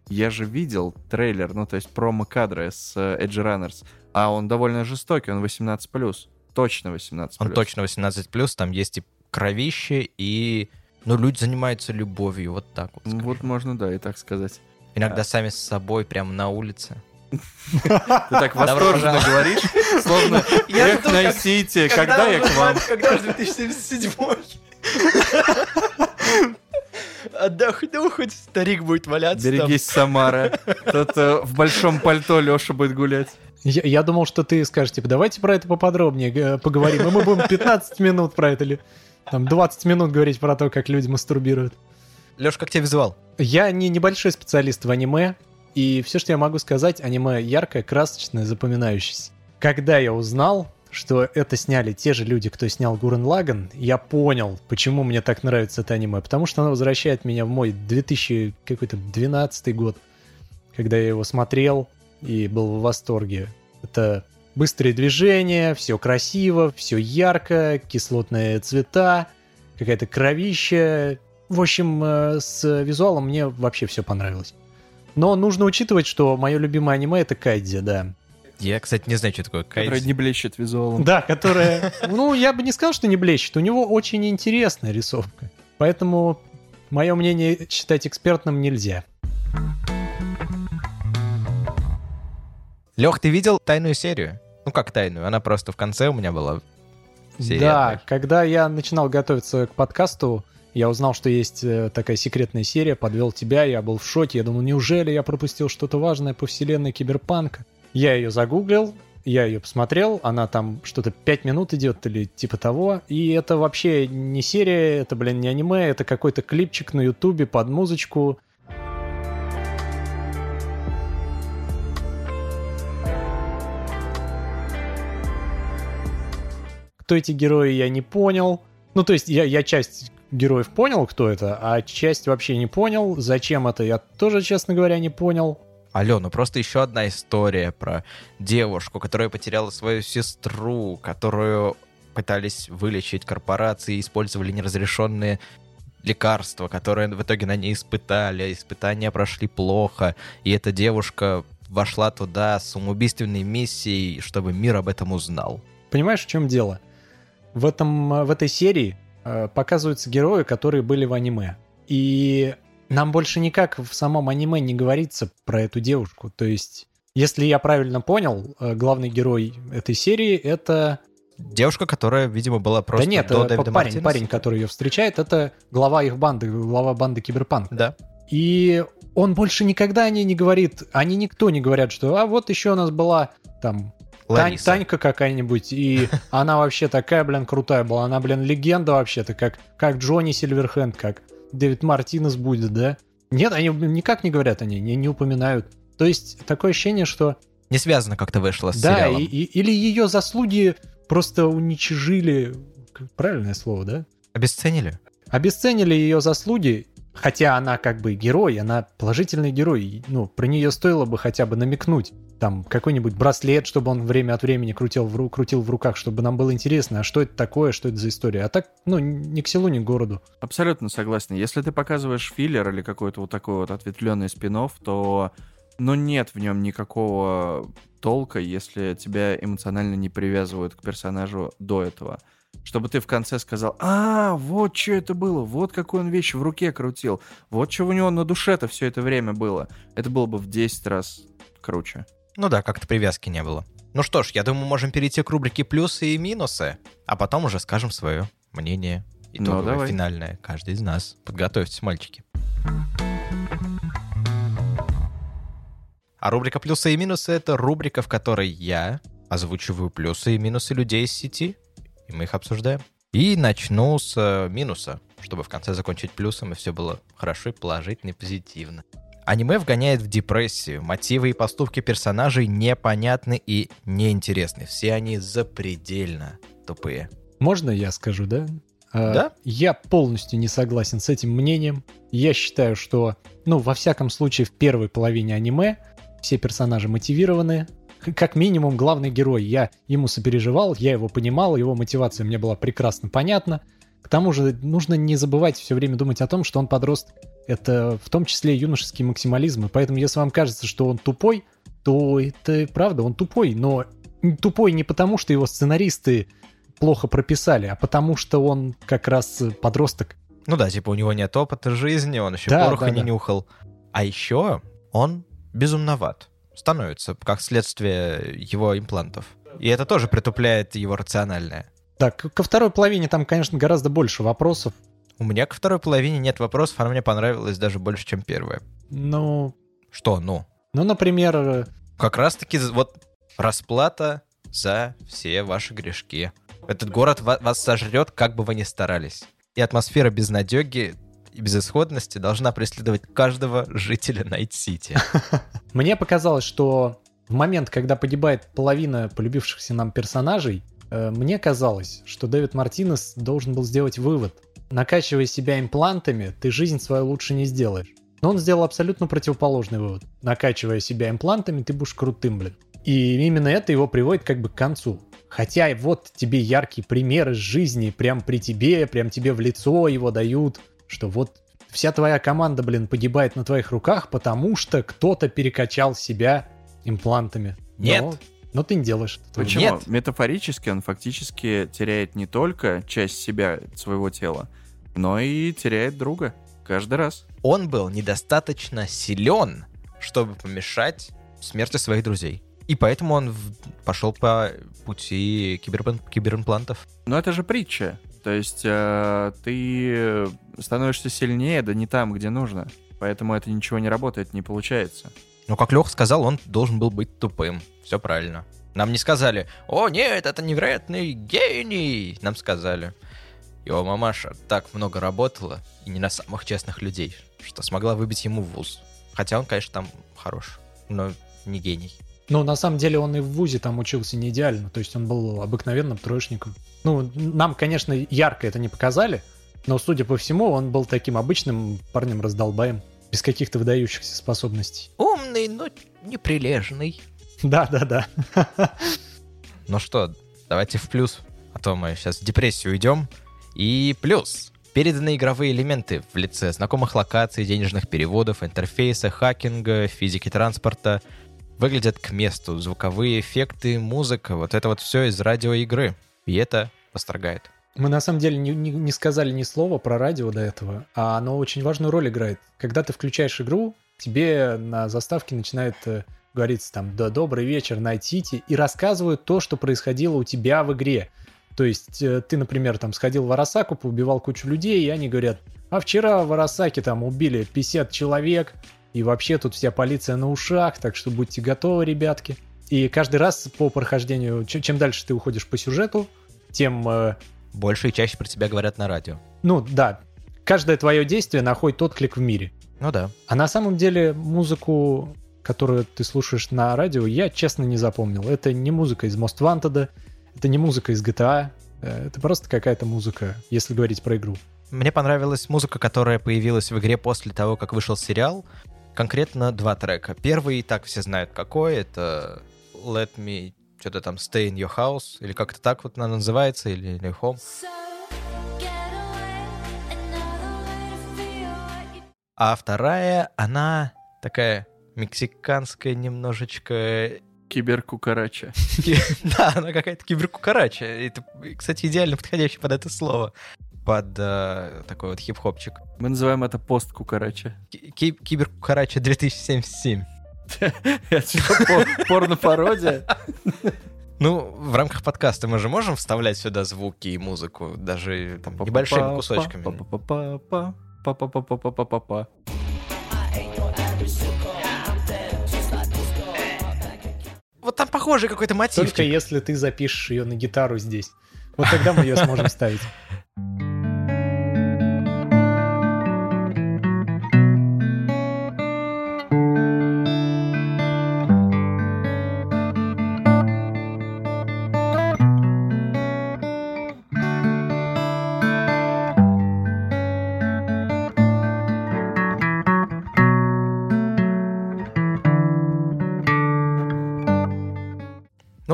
[SPEAKER 3] Я же видел трейлер, ну то есть промо-кадры с э, Edge Runners, а он довольно жестокий, он 18+. Точно 18+.
[SPEAKER 2] Он точно 18+, там есть и кровище, и... Ну, люди занимаются любовью, вот так вот. Скажем.
[SPEAKER 3] Вот можно, да, и так сказать.
[SPEAKER 2] Иногда
[SPEAKER 3] да.
[SPEAKER 2] сами с собой, прямо на улице.
[SPEAKER 3] Ты так восторженно говоришь, словно
[SPEAKER 2] Я
[SPEAKER 3] эх, носите, когда я к вам?
[SPEAKER 2] Когда же 2077 Отдохну, хоть старик будет валяться.
[SPEAKER 3] Берегись, Самара. Тут э, в большом пальто Леша будет гулять.
[SPEAKER 1] Я, я думал, что ты скажешь, типа, давайте про это поподробнее э, поговорим. И мы будем 15 минут про это или там 20 минут говорить про то, как люди мастурбируют.
[SPEAKER 2] Леш, как тебе визуал?
[SPEAKER 1] Я не небольшой специалист в аниме, и все, что я могу сказать, аниме яркое, красочное, запоминающееся. Когда я узнал, что это сняли те же люди, кто снял Гурен Лаган, я понял, почему мне так нравится это аниме. Потому что оно возвращает меня в мой 2012 год, когда я его смотрел и был в восторге. Это быстрые движения, все красиво, все ярко, кислотные цвета, какая-то кровища. В общем, э, с визуалом мне вообще все понравилось. Но нужно учитывать, что мое любимое аниме это Кайдзи, да.
[SPEAKER 2] Я, кстати, не знаю, что такое кайдзи.
[SPEAKER 3] не блещет визуалом.
[SPEAKER 1] Да, которая... <laughs> Ну, я бы не сказал, что не блещет. У него очень интересная рисовка. Поэтому мое мнение считать экспертным нельзя.
[SPEAKER 2] Лех, ты видел тайную серию? Ну как тайную? Она просто в конце у меня была. серия
[SPEAKER 1] да, когда я начинал готовиться к подкасту, я узнал, что есть э, такая секретная серия, подвел тебя, я был в шоке, я думал, неужели я пропустил что-то важное по вселенной Киберпанка? Я ее загуглил, я ее посмотрел, она там что-то 5 минут идет или типа того, и это вообще не серия, это, блин, не аниме, это какой-то клипчик на ютубе под музычку, кто эти герои, я не понял. Ну, то есть я, я часть героев понял, кто это, а часть вообще не понял. Зачем это, я тоже, честно говоря, не понял.
[SPEAKER 2] Алло, ну просто еще одна история про девушку, которая потеряла свою сестру, которую пытались вылечить корпорации, использовали неразрешенные лекарства, которые в итоге на ней испытали. Испытания прошли плохо, и эта девушка вошла туда с самоубийственной миссией, чтобы мир об этом узнал.
[SPEAKER 1] Понимаешь, в чем дело? В, этом, э, в этой серии э, показываются герои, которые были в аниме. И нам больше никак в самом аниме не говорится про эту девушку. То есть, если я правильно понял, э, главный герой этой серии это...
[SPEAKER 2] Девушка, которая, видимо, была просто
[SPEAKER 1] да нет,
[SPEAKER 2] до
[SPEAKER 1] э,
[SPEAKER 2] Дэвида
[SPEAKER 1] парень,
[SPEAKER 2] Мартинеса.
[SPEAKER 1] парень, который ее встречает, это глава их банды, глава банды Киберпанк.
[SPEAKER 2] Да.
[SPEAKER 1] И он больше никогда о ней не говорит, они никто не говорят, что а вот еще у нас была там Тань-
[SPEAKER 2] Лариса.
[SPEAKER 1] Танька какая-нибудь, и <laughs> она вообще такая, блин, крутая была. Она, блин, легенда вообще-то, как, как Джонни Сильверхенд, как Дэвид Мартинес будет, да? Нет, они никак не говорят о ней, не, не упоминают. То есть такое ощущение, что
[SPEAKER 2] Не связано как-то вышло с
[SPEAKER 1] да,
[SPEAKER 2] сериалом.
[SPEAKER 1] и- и- или ее заслуги просто уничижили, правильное слово, да?
[SPEAKER 2] Обесценили?
[SPEAKER 1] Обесценили ее заслуги, хотя она как бы герой, она положительный герой. Ну, про нее стоило бы хотя бы намекнуть. Там какой-нибудь браслет, чтобы он время от времени крутил в, ру- крутил в руках, чтобы нам было интересно, а что это такое, что это за история. А так, ну, ни к селу, ни к городу.
[SPEAKER 3] Абсолютно согласен. Если ты показываешь филлер или какой-то вот такой вот ответвленный спин то ну, нет в нем никакого толка, если тебя эмоционально не привязывают к персонажу до этого. Чтобы ты в конце сказал, а, вот что это было, вот какую он вещь в руке крутил, вот что у него на душе-то все это время было. Это было бы в 10 раз круче.
[SPEAKER 2] Ну да, как-то привязки не было. Ну что ж, я думаю, можем перейти к рубрике плюсы и минусы, а потом уже скажем свое мнение. Итоговое,
[SPEAKER 3] Ну, давай.
[SPEAKER 2] финальное. Каждый из нас. Подготовьтесь, мальчики. А рубрика плюсы и минусы — это рубрика, в которой я озвучиваю плюсы и минусы людей из сети, и мы их обсуждаем. И начну с э, минуса, чтобы в конце закончить плюсом, и все было хорошо, и положительно, и позитивно. Аниме вгоняет в депрессию. Мотивы и поступки персонажей непонятны и неинтересны. Все они запредельно тупые.
[SPEAKER 1] Можно я скажу, да? А,
[SPEAKER 2] Да.
[SPEAKER 1] Я полностью не согласен с этим мнением. Я считаю, что, ну, во всяком случае, в первой половине аниме все персонажи мотивированы. Как минимум, главный герой. Я ему сопереживал, я его понимал, его мотивация мне была прекрасно понятна. К тому же, нужно не забывать все время думать о том, что он подросток. Это в том числе юношеский максимализм. И поэтому, если вам кажется, что он тупой, то это правда, он тупой. Но тупой не потому, что его сценаристы плохо прописали, а потому что он как раз подросток.
[SPEAKER 2] Ну да, типа у него нет опыта жизни, он еще
[SPEAKER 1] Да,
[SPEAKER 2] пороха
[SPEAKER 1] да,
[SPEAKER 2] не
[SPEAKER 1] да.
[SPEAKER 2] нюхал. А еще он безумноват. Становится, как следствие его имплантов. И это тоже притупляет его рациональное.
[SPEAKER 1] Так, ко второй половине там, конечно, гораздо больше вопросов.
[SPEAKER 2] У меня ко второй половине нет вопросов, она мне понравилась даже больше, чем первая.
[SPEAKER 1] Ну,
[SPEAKER 2] Что, ну?
[SPEAKER 1] ну, например, э,
[SPEAKER 2] Как раз-таки вот расплата за все ваши грешки. Этот город ва- вас сожрет, как бы вы ни старались. И атмосфера безнадеги и безысходности должна преследовать каждого жителя Найт-Сити. <laughs>
[SPEAKER 1] мне показалось, что в момент, когда погибает половина полюбившихся нам персонажей, э, мне казалось, что Дэвид Мартинес должен был сделать вывод. Накачивая себя имплантами, ты жизнь свою лучше не сделаешь. Но он сделал абсолютно противоположный вывод. Накачивая себя имплантами, ты будешь крутым, блин. И именно это его приводит как бы к концу. Хотя вот тебе яркий пример из жизни, прям при тебе, прям тебе в лицо его дают, что вот вся твоя команда, блин, погибает на твоих руках, потому что кто-то перекачал себя имплантами.
[SPEAKER 2] Нет.
[SPEAKER 1] Но, но ты не делаешь.
[SPEAKER 3] Почему?
[SPEAKER 2] Нет.
[SPEAKER 3] Метафорически он фактически теряет не только часть себя, своего тела, но и теряет друга. Каждый раз.
[SPEAKER 2] Он был недостаточно силен, чтобы помешать смерти своих друзей. И поэтому он в- пошел по пути киберпан- киберимплантов.
[SPEAKER 3] Но это же притча. То есть э, ты становишься сильнее, да не там, где нужно. Поэтому это ничего не работает, не получается.
[SPEAKER 2] Но, как Леха сказал, он должен был быть тупым. Все правильно. Нам не сказали, о нет, это невероятный гений. Нам сказали, его мамаша так много работала, и не на самых честных людей, что смогла выбить ему вуз. Хотя он, конечно, там хорош, но не гений.
[SPEAKER 1] Но на самом деле он и в ВУЗе там учился не идеально. То есть он был обыкновенным троечником. Ну, нам, конечно, ярко это не показали, но, судя по всему, он был таким обычным парнем-раздолбаем, без каких-то выдающихся способностей.
[SPEAKER 2] Умный, но неприлежный.
[SPEAKER 1] Да-да-да.
[SPEAKER 2] Ну что, давайте в плюс, а то мы сейчас в депрессию уйдем. И плюс. Переданы игровые элементы в лице знакомых локаций, денежных переводов, интерфейса, хакинга, физики транспорта. Выглядят к месту. Звуковые эффекты, музыка. Вот это вот все из радиоигры. И это восторгает.
[SPEAKER 1] Мы на самом деле не, не- не сказали ни слова про радио до этого, а оно очень важную роль играет. Когда ты включаешь игру, тебе на заставке начинает э, говориться там «Да, добрый вечер, Найт Сити», и рассказывают то, что происходило у тебя в игре. То есть э, ты, например, там сходил в Арасаку, поубивал кучу людей, и они говорят, а вчера в Арасаке там убили 50 человек, и вообще тут вся полиция на ушах, так что будьте готовы, ребятки. И каждый раз по прохождению, чем, дальше ты уходишь по сюжету, тем э,
[SPEAKER 2] Больше и чаще про тебя говорят на радио.
[SPEAKER 1] ну да, каждое твое действие находит отклик в мире.
[SPEAKER 2] Ну да.
[SPEAKER 1] А на самом деле музыку, которую ты слушаешь на радио, я честно не запомнил. Это не музыка из Most Wanted, это не музыка из GTA, э, это просто какая-то музыка, если говорить про игру.
[SPEAKER 2] Мне понравилась музыка, которая появилась в игре после того, как вышел сериал. Конкретно два трека. Первый, и так все знают какой, это Let Me что-то там Stay in Your House, или как-то так вот она называется, или, или Home. А вторая, она такая мексиканская немножечко...
[SPEAKER 3] Киберкукарача. <laughs>
[SPEAKER 2] Да, она какая-то киберкукарача. Это, кстати, идеально подходящее под это слово. Под э, такой вот хип-хопчик.
[SPEAKER 3] Мы называем это посткукарача.
[SPEAKER 2] Ки- ки- Киберкукарача 2077. <laughs>
[SPEAKER 3] Это что, по- порно-пародия? <laughs>
[SPEAKER 2] Ну, в рамках подкаста мы же можем вставлять сюда звуки и музыку, даже там, небольшими кусочками. Вот там похожий какой-то
[SPEAKER 1] Только
[SPEAKER 2] мотивчик.
[SPEAKER 1] если ты запишешь ее на гитару здесь. Вот тогда мы ее сможем <laughs> ставить.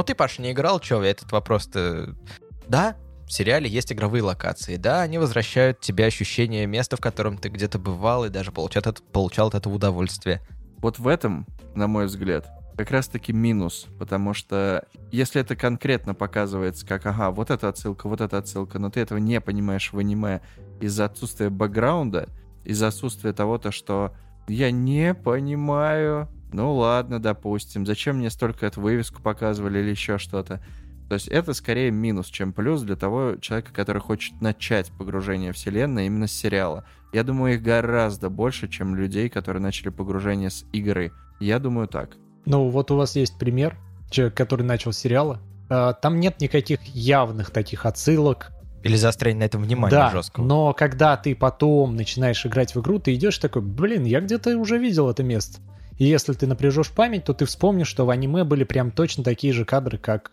[SPEAKER 2] Ну ты, Паша, не играл, чё, этот вопрос-то... Да, в сериале есть игровые локации. Да, они возвращают тебе ощущение места, в котором ты где-то бывал, и даже получал от, получал от этого удовольствие.
[SPEAKER 3] Вот в этом, на мой взгляд, как раз-таки минус, потому что если это конкретно показывается как, ага, вот эта отсылка, вот эта отсылка, но ты этого не понимаешь в аниме из-за отсутствия бэкграунда, из-за отсутствия того-то, что я не понимаю, Ну ладно, допустим. Зачем мне столько эту вывеску показывали или еще что-то? То есть это скорее минус, чем плюс для того человека, который хочет начать погружение в вселенную именно с сериала. Я думаю, их гораздо больше, чем людей, которые начали погружение с игры. Я думаю так.
[SPEAKER 1] Ну, вот у вас есть пример, человек, который начал с сериала. А, Там нет никаких явных таких отсылок.
[SPEAKER 2] Или заострение на этом внимание
[SPEAKER 1] да,
[SPEAKER 2] жесткого.
[SPEAKER 1] но когда ты потом начинаешь играть в игру, ты идешь такой, блин, я где-то уже видел это место. И если ты напряжешь память, то ты вспомнишь, что в аниме были прям точно такие же кадры, как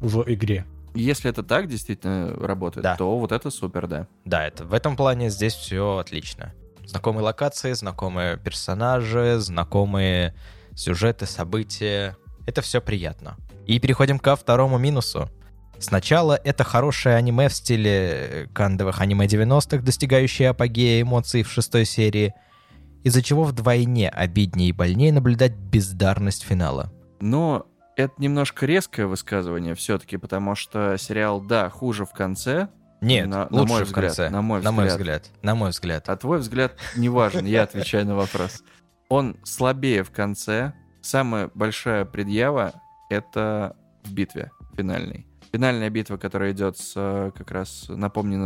[SPEAKER 1] в игре.
[SPEAKER 3] Если это так действительно работает,
[SPEAKER 2] Да.
[SPEAKER 3] то вот это супер, да.
[SPEAKER 2] Да, это в этом плане здесь все отлично. Знакомые локации, знакомые персонажи, знакомые сюжеты, события. Это все приятно. И переходим ко второму минусу. Сначала это хорошее аниме в стиле кандовых аниме 90-х, достигающее апогея эмоций в шестой серии, из-за чего вдвойне обиднее и больнее наблюдать бездарность финала.
[SPEAKER 3] Но это немножко резкое высказывание все-таки, потому что сериал, да, хуже в конце,
[SPEAKER 2] Нет,
[SPEAKER 3] На- на
[SPEAKER 2] лучше
[SPEAKER 3] мой
[SPEAKER 2] в
[SPEAKER 3] взгляд,
[SPEAKER 2] конце.
[SPEAKER 3] на мой
[SPEAKER 2] На мой
[SPEAKER 3] взгляд.
[SPEAKER 2] взгляд. На мой взгляд.
[SPEAKER 3] а твой взгляд не важен, я отвечаю на вопрос. Он слабее в конце. Самая большая предъява — это в битве финальной. Финальная битва, которая идет с, э, как раз, напомни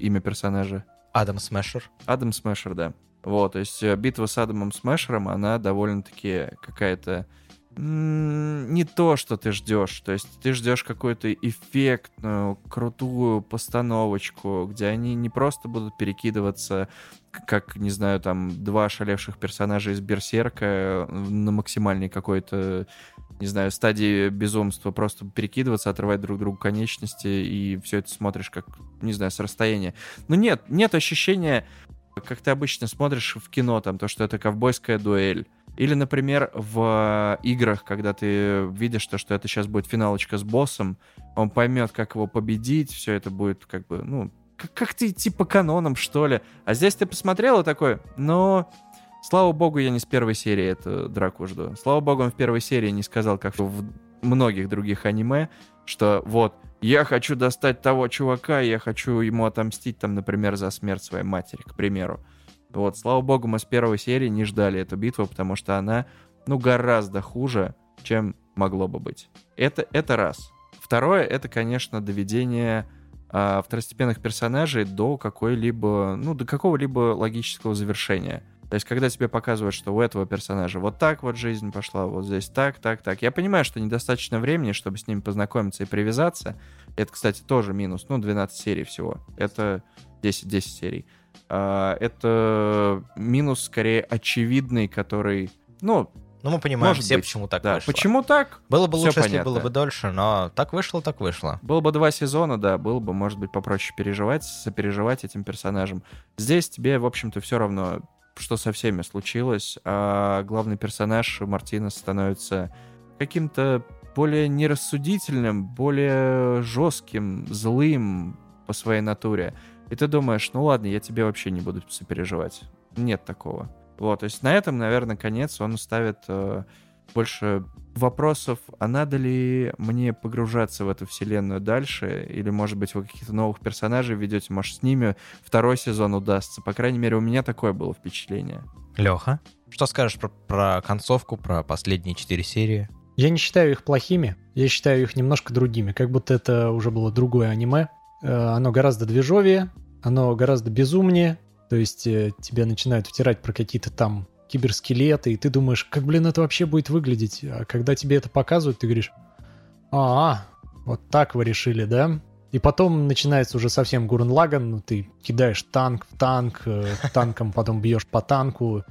[SPEAKER 3] имя персонажа.
[SPEAKER 2] Адам Смешер.
[SPEAKER 3] Адам Смешер, да. Вот, то есть э, битва с Адамом Смешером, она довольно-таки какая-то не то, что ты ждешь. То есть ты ждешь какую-то эффектную, крутую постановочку, где они не просто будут перекидываться, как, не знаю, там, два шалевших персонажа из Берсерка э, на максимальной какой-то, не знаю, стадии безумства, просто перекидываться, отрывать друг другу конечности, и все это смотришь как, не знаю, с расстояния. Но нет, нет ощущения как ты обычно смотришь в кино, там, то, что это ковбойская дуэль. Или, например, в играх, когда ты видишь то, что это сейчас будет финалочка с боссом, он поймет, как его победить, все это будет как бы, ну, как, как ты идти по канонам, что ли. А здесь ты посмотрел и такой, ну, слава богу, я не с первой серии эту драку жду. Слава богу, он в первой серии не сказал, как в многих других аниме, что вот, я хочу достать того чувака, я хочу ему отомстить, там, например, за смерть своей матери, к примеру. Вот, слава богу, мы с первой серии не ждали эту битву, потому что она, ну, гораздо хуже, чем могло бы быть. Это, это раз. Второе, это, конечно, доведение а, второстепенных персонажей до какой-либо, ну, до какого-либо логического завершения. То есть, когда тебе показывают, что у этого персонажа вот так вот жизнь пошла, вот здесь так, так, так. Я понимаю, что недостаточно времени, чтобы с ними познакомиться и привязаться. Это, кстати, тоже минус. Ну, 12 серий всего. Это 10-10 серий. А, это минус, скорее, очевидный, который... Ну,
[SPEAKER 2] Ну, мы понимаем
[SPEAKER 3] Может
[SPEAKER 2] все,
[SPEAKER 3] быть.
[SPEAKER 2] почему так
[SPEAKER 3] да,
[SPEAKER 2] вышло.
[SPEAKER 3] почему так?
[SPEAKER 2] Было бы
[SPEAKER 3] Всё
[SPEAKER 2] лучше, если
[SPEAKER 3] понятно.
[SPEAKER 2] было бы дольше, но так вышло, так вышло.
[SPEAKER 3] Было бы два сезона, да, было бы, может быть, попроще переживать, сопереживать этим персонажам. Здесь тебе, в общем-то, все равно, что со всеми случилось, а главный персонаж Мартинес становится каким-то более нерассудительным, более жестким, злым по своей натуре. И ты думаешь, ну ладно, я тебе вообще не буду сопереживать. Нет такого. Вот, то есть на этом, наверное, конец он ставит э, больше вопросов, а надо ли мне погружаться в эту вселенную дальше, или, может быть, вы каких-то новых персонажей ведете, может, с ними второй сезон удастся. По крайней мере, у меня такое было впечатление.
[SPEAKER 2] Леха, что скажешь про, про концовку, про последние четыре серии?
[SPEAKER 1] Я не считаю их плохими, я считаю их немножко другими, как будто это уже было другое аниме. Э, Оно гораздо движовее, оно гораздо безумнее, то есть э, тебе начинают втирать про какие-то там киберскелеты, и ты думаешь, как, блин, это вообще будет выглядеть? А когда тебе это показывают, ты говоришь, а, вот так вы решили, да? И потом начинается уже совсем Гурен Лаган, ну, ты кидаешь танк в танк, э, танком потом бьешь по танку,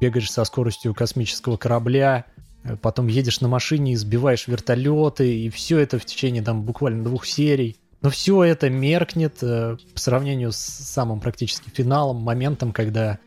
[SPEAKER 1] бегаешь со скоростью космического корабля, э, потом едешь на машине и сбиваешь вертолеты, и все это в течение там буквально двух серий. Но все это меркнет э, по сравнению с самым практически финалом, моментом, когда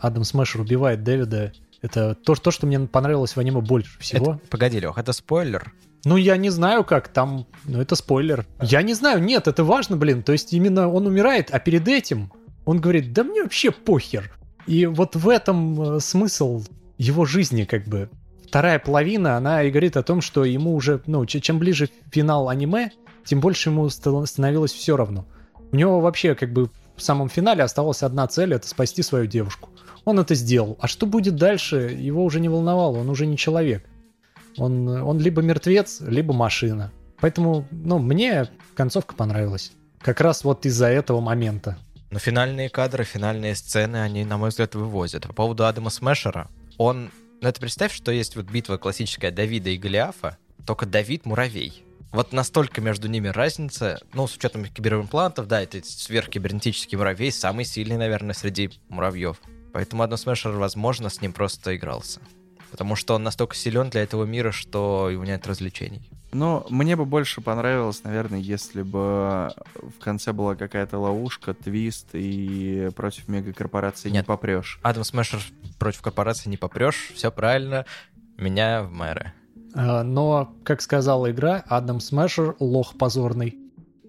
[SPEAKER 1] Адам Смешер убивает Дэвида. Это то, то, что мне понравилось в аниме больше всего.
[SPEAKER 2] Это- погоди, Лех, это спойлер?
[SPEAKER 1] Ну, я не знаю, как там... Ну, это спойлер. Я не знаю, нет, это важно, блин. То есть именно он умирает, а перед этим он говорит, да мне вообще похер. И вот в этом э, смысл его жизни, как бы. Вторая половина, она и говорит о том, что ему уже, ну, чем ближе финал аниме, тем больше ему ста- становилось все равно. У него вообще, как бы, в самом финале оставалась одна цель — это спасти свою девушку. Он это сделал. А что будет дальше, его уже не волновало, он уже не человек. Он, он либо мертвец, либо машина. Поэтому, ну, мне концовка понравилась. Как раз вот из-за этого момента.
[SPEAKER 2] Но финальные кадры, финальные сцены, они, на мой взгляд, вывозят. По поводу Адама Смешера, он... Ну, это представь, что есть вот битва классическая Давида и Голиафа, только Давид муравей. Вот настолько между ними разница, ну, с учетом киберимплантов, да, это сверхкибернетический муравей, самый сильный, наверное, среди муравьев. Поэтому Адам Смешер, возможно, с ним просто игрался. Потому что он настолько силен для этого мира, что у него нет развлечений.
[SPEAKER 3] Ну, мне бы больше понравилось, наверное, если бы в конце была какая-то ловушка, твист, и против мегакорпорации не
[SPEAKER 2] Нет.
[SPEAKER 3] попрешь.
[SPEAKER 2] Адам Смешер против корпорации не попрешь, все правильно, меня в мэры.
[SPEAKER 1] А, Но, как сказала игра, Адам Смешер лох позорный.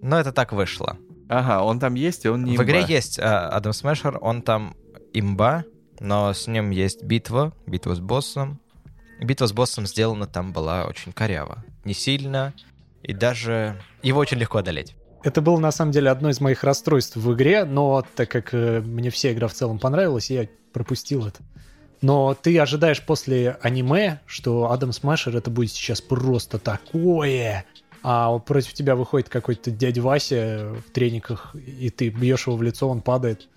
[SPEAKER 2] Но это так вышло.
[SPEAKER 3] Ага, он там есть, и он не
[SPEAKER 2] в игре
[SPEAKER 3] имба.
[SPEAKER 2] есть Адам Смешер, он там имба, но с ним есть битва, битва с боссом. Битва с боссом сделана там была очень коряво. Не сильно, и даже его очень легко одолеть.
[SPEAKER 1] Это было на самом деле одно из моих расстройств в игре, но так как э, мне вся игра в целом понравилась, я пропустил это. Но ты ожидаешь после аниме, что Адам Смашер это будет сейчас просто такое. А против тебя выходит какой-то дядя Вася в трениках, и ты бьешь его в лицо, он падает.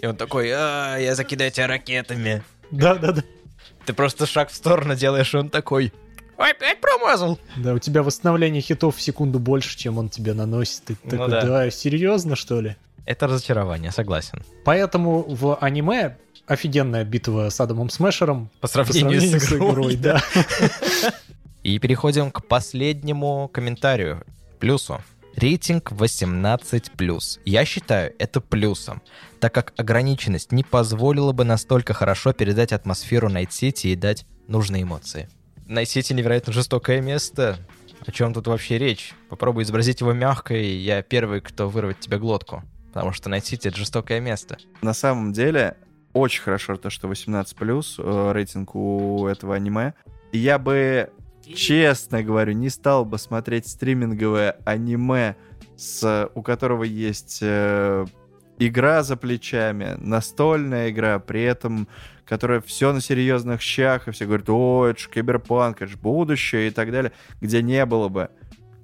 [SPEAKER 2] И он такой, а, я закидаю тебя ракетами.
[SPEAKER 1] Да-да-да.
[SPEAKER 2] Ты просто шаг в сторону делаешь, и он такой, ой, опять промазал.
[SPEAKER 1] Да, у тебя восстановление хитов в секунду больше, чем он тебе наносит. Ты
[SPEAKER 2] Ну
[SPEAKER 1] такой,
[SPEAKER 2] да.
[SPEAKER 1] да, серьезно, что ли?
[SPEAKER 2] Это разочарование, согласен.
[SPEAKER 1] Поэтому в аниме офигенная битва с Адамом Смешером
[SPEAKER 2] По
[SPEAKER 1] по
[SPEAKER 2] сравнению,
[SPEAKER 1] сравнению
[SPEAKER 2] с игрой,
[SPEAKER 1] да.
[SPEAKER 2] И переходим к последнему комментарию, плюсу. Рейтинг 18+. Я считаю это плюсом, так как ограниченность не позволила бы настолько хорошо передать атмосферу Night City и дать нужные эмоции. Night City невероятно жестокое место. О чем тут вообще речь? Попробуй изобразить его мягко, и я первый, кто вырвет тебе глотку. Потому что Night City — это жестокое место.
[SPEAKER 3] На самом деле, очень хорошо то, что 18+, э, рейтинг у этого аниме. Я бы, честно говорю, не стал бы смотреть стриминговое аниме, с, у которого есть э, игра за плечами, настольная игра, при этом которая все на серьезных щах, и все говорят, о, это же киберпанк, это же будущее и так далее, где не было бы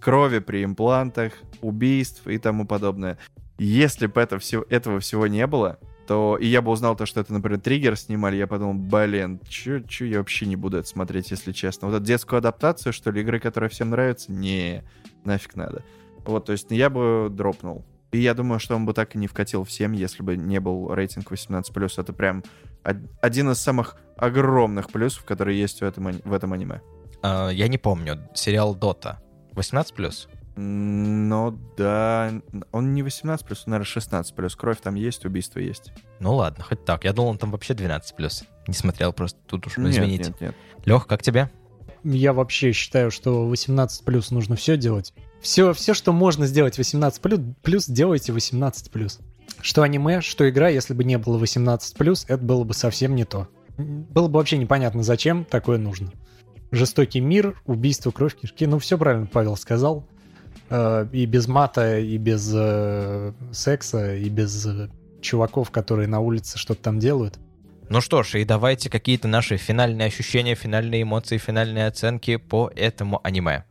[SPEAKER 3] крови при имплантах, убийств и тому подобное. Если бы это всего, этого всего не было, то и я бы узнал то, что это, например, триггер снимали, я подумал, блин, чё, чё я вообще не буду это смотреть, если честно. Вот эту детскую адаптацию, что ли, игры, которая всем нравится, не, нафиг надо. Вот, то есть я бы дропнул. И я думаю, что он бы так и не вкатил всем, если бы не был рейтинг 18+. Это прям од- один из самых огромных плюсов, которые есть в этом, в этом аниме.
[SPEAKER 2] А, я не помню, сериал Дота. 18+.
[SPEAKER 3] Ну да, он не 18+, он, наверное, 16+. Кровь там есть, убийство есть.
[SPEAKER 2] Ну ладно, хоть так. Я думал, он там вообще 12+. Не смотрел просто тут уж, ну,
[SPEAKER 3] Нет,
[SPEAKER 2] извините.
[SPEAKER 3] нет, нет.
[SPEAKER 2] Лех, как тебе?
[SPEAKER 1] Я вообще считаю, что 18 плюс нужно все делать. Все, все, что можно сделать 18 плюс, плюс делайте 18 плюс. Что аниме, что игра, если бы не было 18 плюс, это было бы совсем не то. Было бы вообще непонятно, зачем такое нужно. Жестокий мир, убийство, кровь, кишки. Ну, все правильно Павел сказал. Э, И без мата, и без э, секса, и без э, чуваков, которые на улице что-то там делают.
[SPEAKER 2] Ну что ж, и давайте какие-то наши финальные ощущения, финальные эмоции, финальные оценки по этому аниме.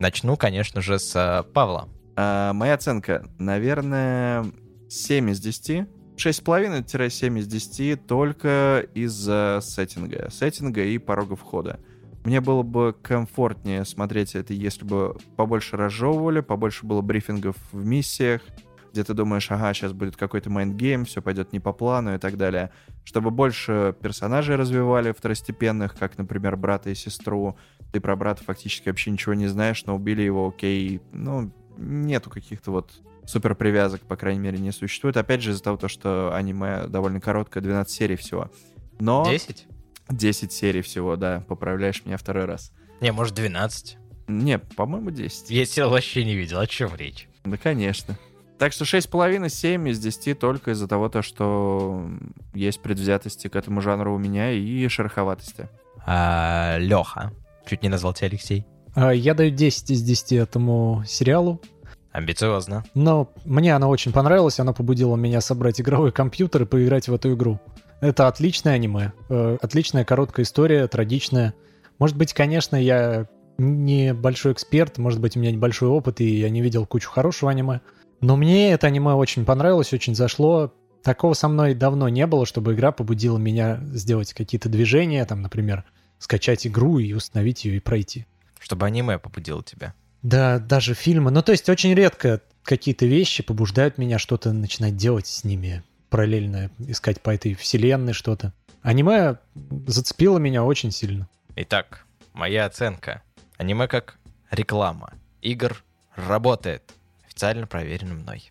[SPEAKER 2] Начну, конечно же, с Павла.
[SPEAKER 3] А, моя оценка, наверное, 7 из 10. 6,5-7 из 10 только из-за сеттинга. Сеттинга и порога входа. Мне было бы комфортнее смотреть это, если бы побольше разжевывали, побольше было брифингов в миссиях, где ты думаешь, ага, сейчас будет какой-то mind game, все пойдет не по плану и так далее. Чтобы больше персонажей развивали второстепенных, как, например, брата и сестру. Ты про брата фактически вообще ничего не знаешь, но убили его, окей. Ну, нету каких-то вот супер привязок, по крайней мере, не существует. Опять же, из-за того, то, что аниме довольно короткое, 12 серий всего. Но...
[SPEAKER 2] 10?
[SPEAKER 3] 10 серий всего, да, поправляешь меня второй раз.
[SPEAKER 2] Не, может, 12.
[SPEAKER 3] Не, по-моему, 10.
[SPEAKER 2] Я сериал вообще не видел, о чем речь?
[SPEAKER 3] Да, конечно. Так что 6,5, 7 из 10 только из-за того, то, что есть предвзятости к этому жанру у меня и шероховатости.
[SPEAKER 2] А, Леха. Чуть не назвал тебя Алексей.
[SPEAKER 1] А, Я даю 10 из 10 этому сериалу.
[SPEAKER 2] Амбициозно.
[SPEAKER 1] Но мне оно очень понравилось, оно побудило меня собрать игровой компьютер и поиграть в эту игру. Это отличное аниме, э, отличная короткая история, трагичная. Может быть, конечно, я не большой эксперт, может быть, у меня небольшой опыт, и я не видел кучу хорошего аниме. Но мне это аниме очень понравилось, очень зашло. Такого со мной давно не было, чтобы игра побудила меня сделать какие-то движения, там, например, скачать игру и установить ее и пройти.
[SPEAKER 2] Чтобы аниме побудило тебя.
[SPEAKER 1] Да, даже фильмы. Ну, то есть очень редко какие-то вещи побуждают меня что-то начинать делать с ними, параллельно искать по этой вселенной что-то. Аниме зацепило меня очень сильно.
[SPEAKER 2] Итак, моя оценка. Аниме как реклама. Игр работает. Официально проверено мной.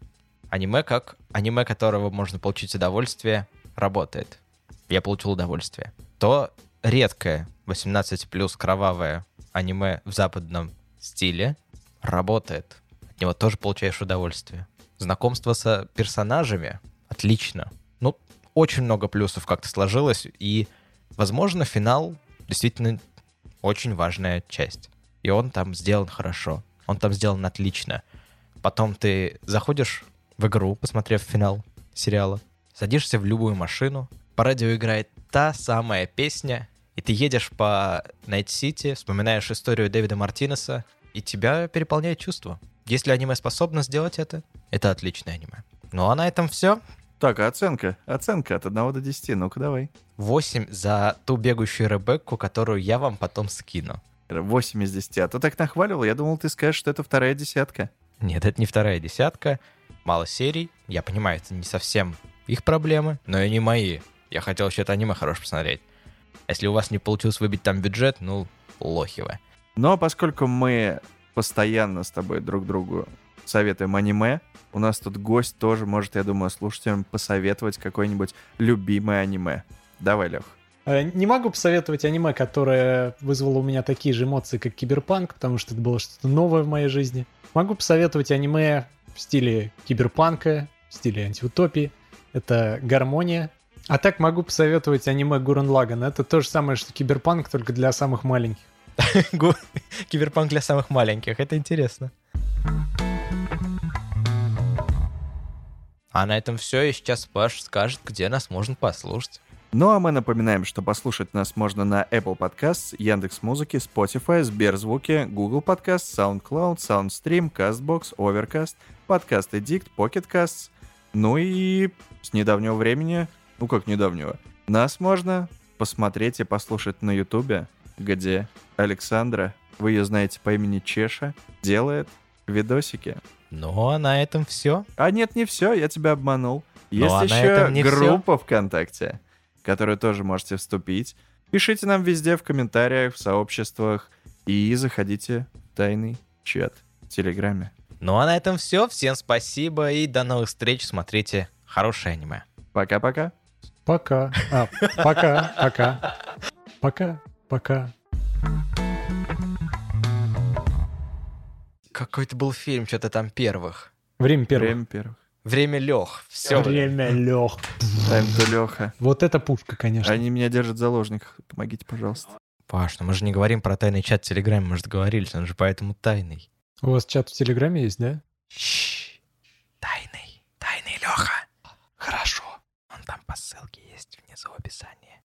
[SPEAKER 2] Аниме как аниме, которого можно получить удовольствие, работает. Я получил удовольствие. То редкое 18 плюс кровавое аниме в западном стиле работает. От него тоже получаешь удовольствие. Знакомство со персонажами отлично. Ну, очень много плюсов как-то сложилось, и, возможно, финал действительно очень важная часть. И он там сделан хорошо. Он там сделан отлично. Потом ты заходишь в игру, посмотрев финал сериала, садишься в любую машину, по радио играет та самая песня, и ты едешь по Найт-Сити, вспоминаешь историю Дэвида Мартинеса, и тебя переполняет чувство. Если аниме способно сделать это, это отличное аниме. Ну а на этом все.
[SPEAKER 3] Так, а оценка? Оценка от 1 до 10. Ну-ка давай.
[SPEAKER 2] 8 за ту бегущую Ребекку, которую я вам потом скину.
[SPEAKER 3] 8 из 10. А то так нахваливал, я думал, ты скажешь, что это вторая десятка.
[SPEAKER 2] Нет, это не вторая десятка. Мало серий. Я понимаю, это не совсем их проблемы, но и не мои. Я хотел еще это аниме хорошо посмотреть. А Если у вас не получилось выбить там бюджет, ну, лохи вы.
[SPEAKER 3] Но поскольку мы постоянно с тобой друг другу советуем аниме, у нас тут гость тоже может, я думаю, слушателям посоветовать какое-нибудь любимое аниме. Давай, Лех.
[SPEAKER 1] Э, Не могу посоветовать аниме, которое вызвало у меня такие же эмоции, как Киберпанк, потому что это было что-то новое в моей жизни. Могу посоветовать аниме в стиле киберпанка, в стиле антиутопии. Это гармония. А так могу посоветовать аниме Гурен Лаган. Это то же самое, что киберпанк, только для самых маленьких. <laughs>
[SPEAKER 2] Киберпанк для самых маленьких. Это интересно. А на этом все, и сейчас Паш скажет, где нас можно послушать.
[SPEAKER 3] Ну а мы напоминаем, что послушать нас можно на Apple Podcasts, Яндекс.Музыки, Spotify, Сберзвуки, Google Podcasts, SoundCloud, SoundStream, CastBox, Overcast, Podcast Addict, Pocket Casts. Ну и с недавнего времени, ну как недавнего, нас можно посмотреть и послушать на Ютубе, где Александра, вы ее знаете по имени Чеша, делает видосики.
[SPEAKER 2] Ну а на этом все.
[SPEAKER 3] А нет, не все, я тебя обманул.
[SPEAKER 2] Ну,
[SPEAKER 3] Есть
[SPEAKER 2] а на
[SPEAKER 3] еще группа ВКонтакте, в которую тоже можете вступить. Пишите нам везде в комментариях, в сообществах и заходите в тайный чат в Телеграме.
[SPEAKER 2] Ну а на этом все. Всем спасибо и до новых встреч. Смотрите хорошее аниме.
[SPEAKER 3] Пока-пока.
[SPEAKER 1] Пока. А, пока, пока. Пока, пока.
[SPEAKER 2] Какой-то был фильм, что-то там первых.
[SPEAKER 1] Время первых.
[SPEAKER 3] Время первых.
[SPEAKER 2] Время лег. Все.
[SPEAKER 1] Время лег.
[SPEAKER 3] Тайм to Леха.
[SPEAKER 1] Вот это пушка, конечно.
[SPEAKER 3] Они меня держат в заложниках. Помогите, пожалуйста.
[SPEAKER 2] Паш, ну мы же не говорим про тайный чат в Телеграме, мы же договорились, он же поэтому тайный.
[SPEAKER 1] У вас чат в Телеграме есть, да?
[SPEAKER 2] Щ, Тайный. Тайный Леха. Хорошо. Он там по ссылке есть внизу в описании.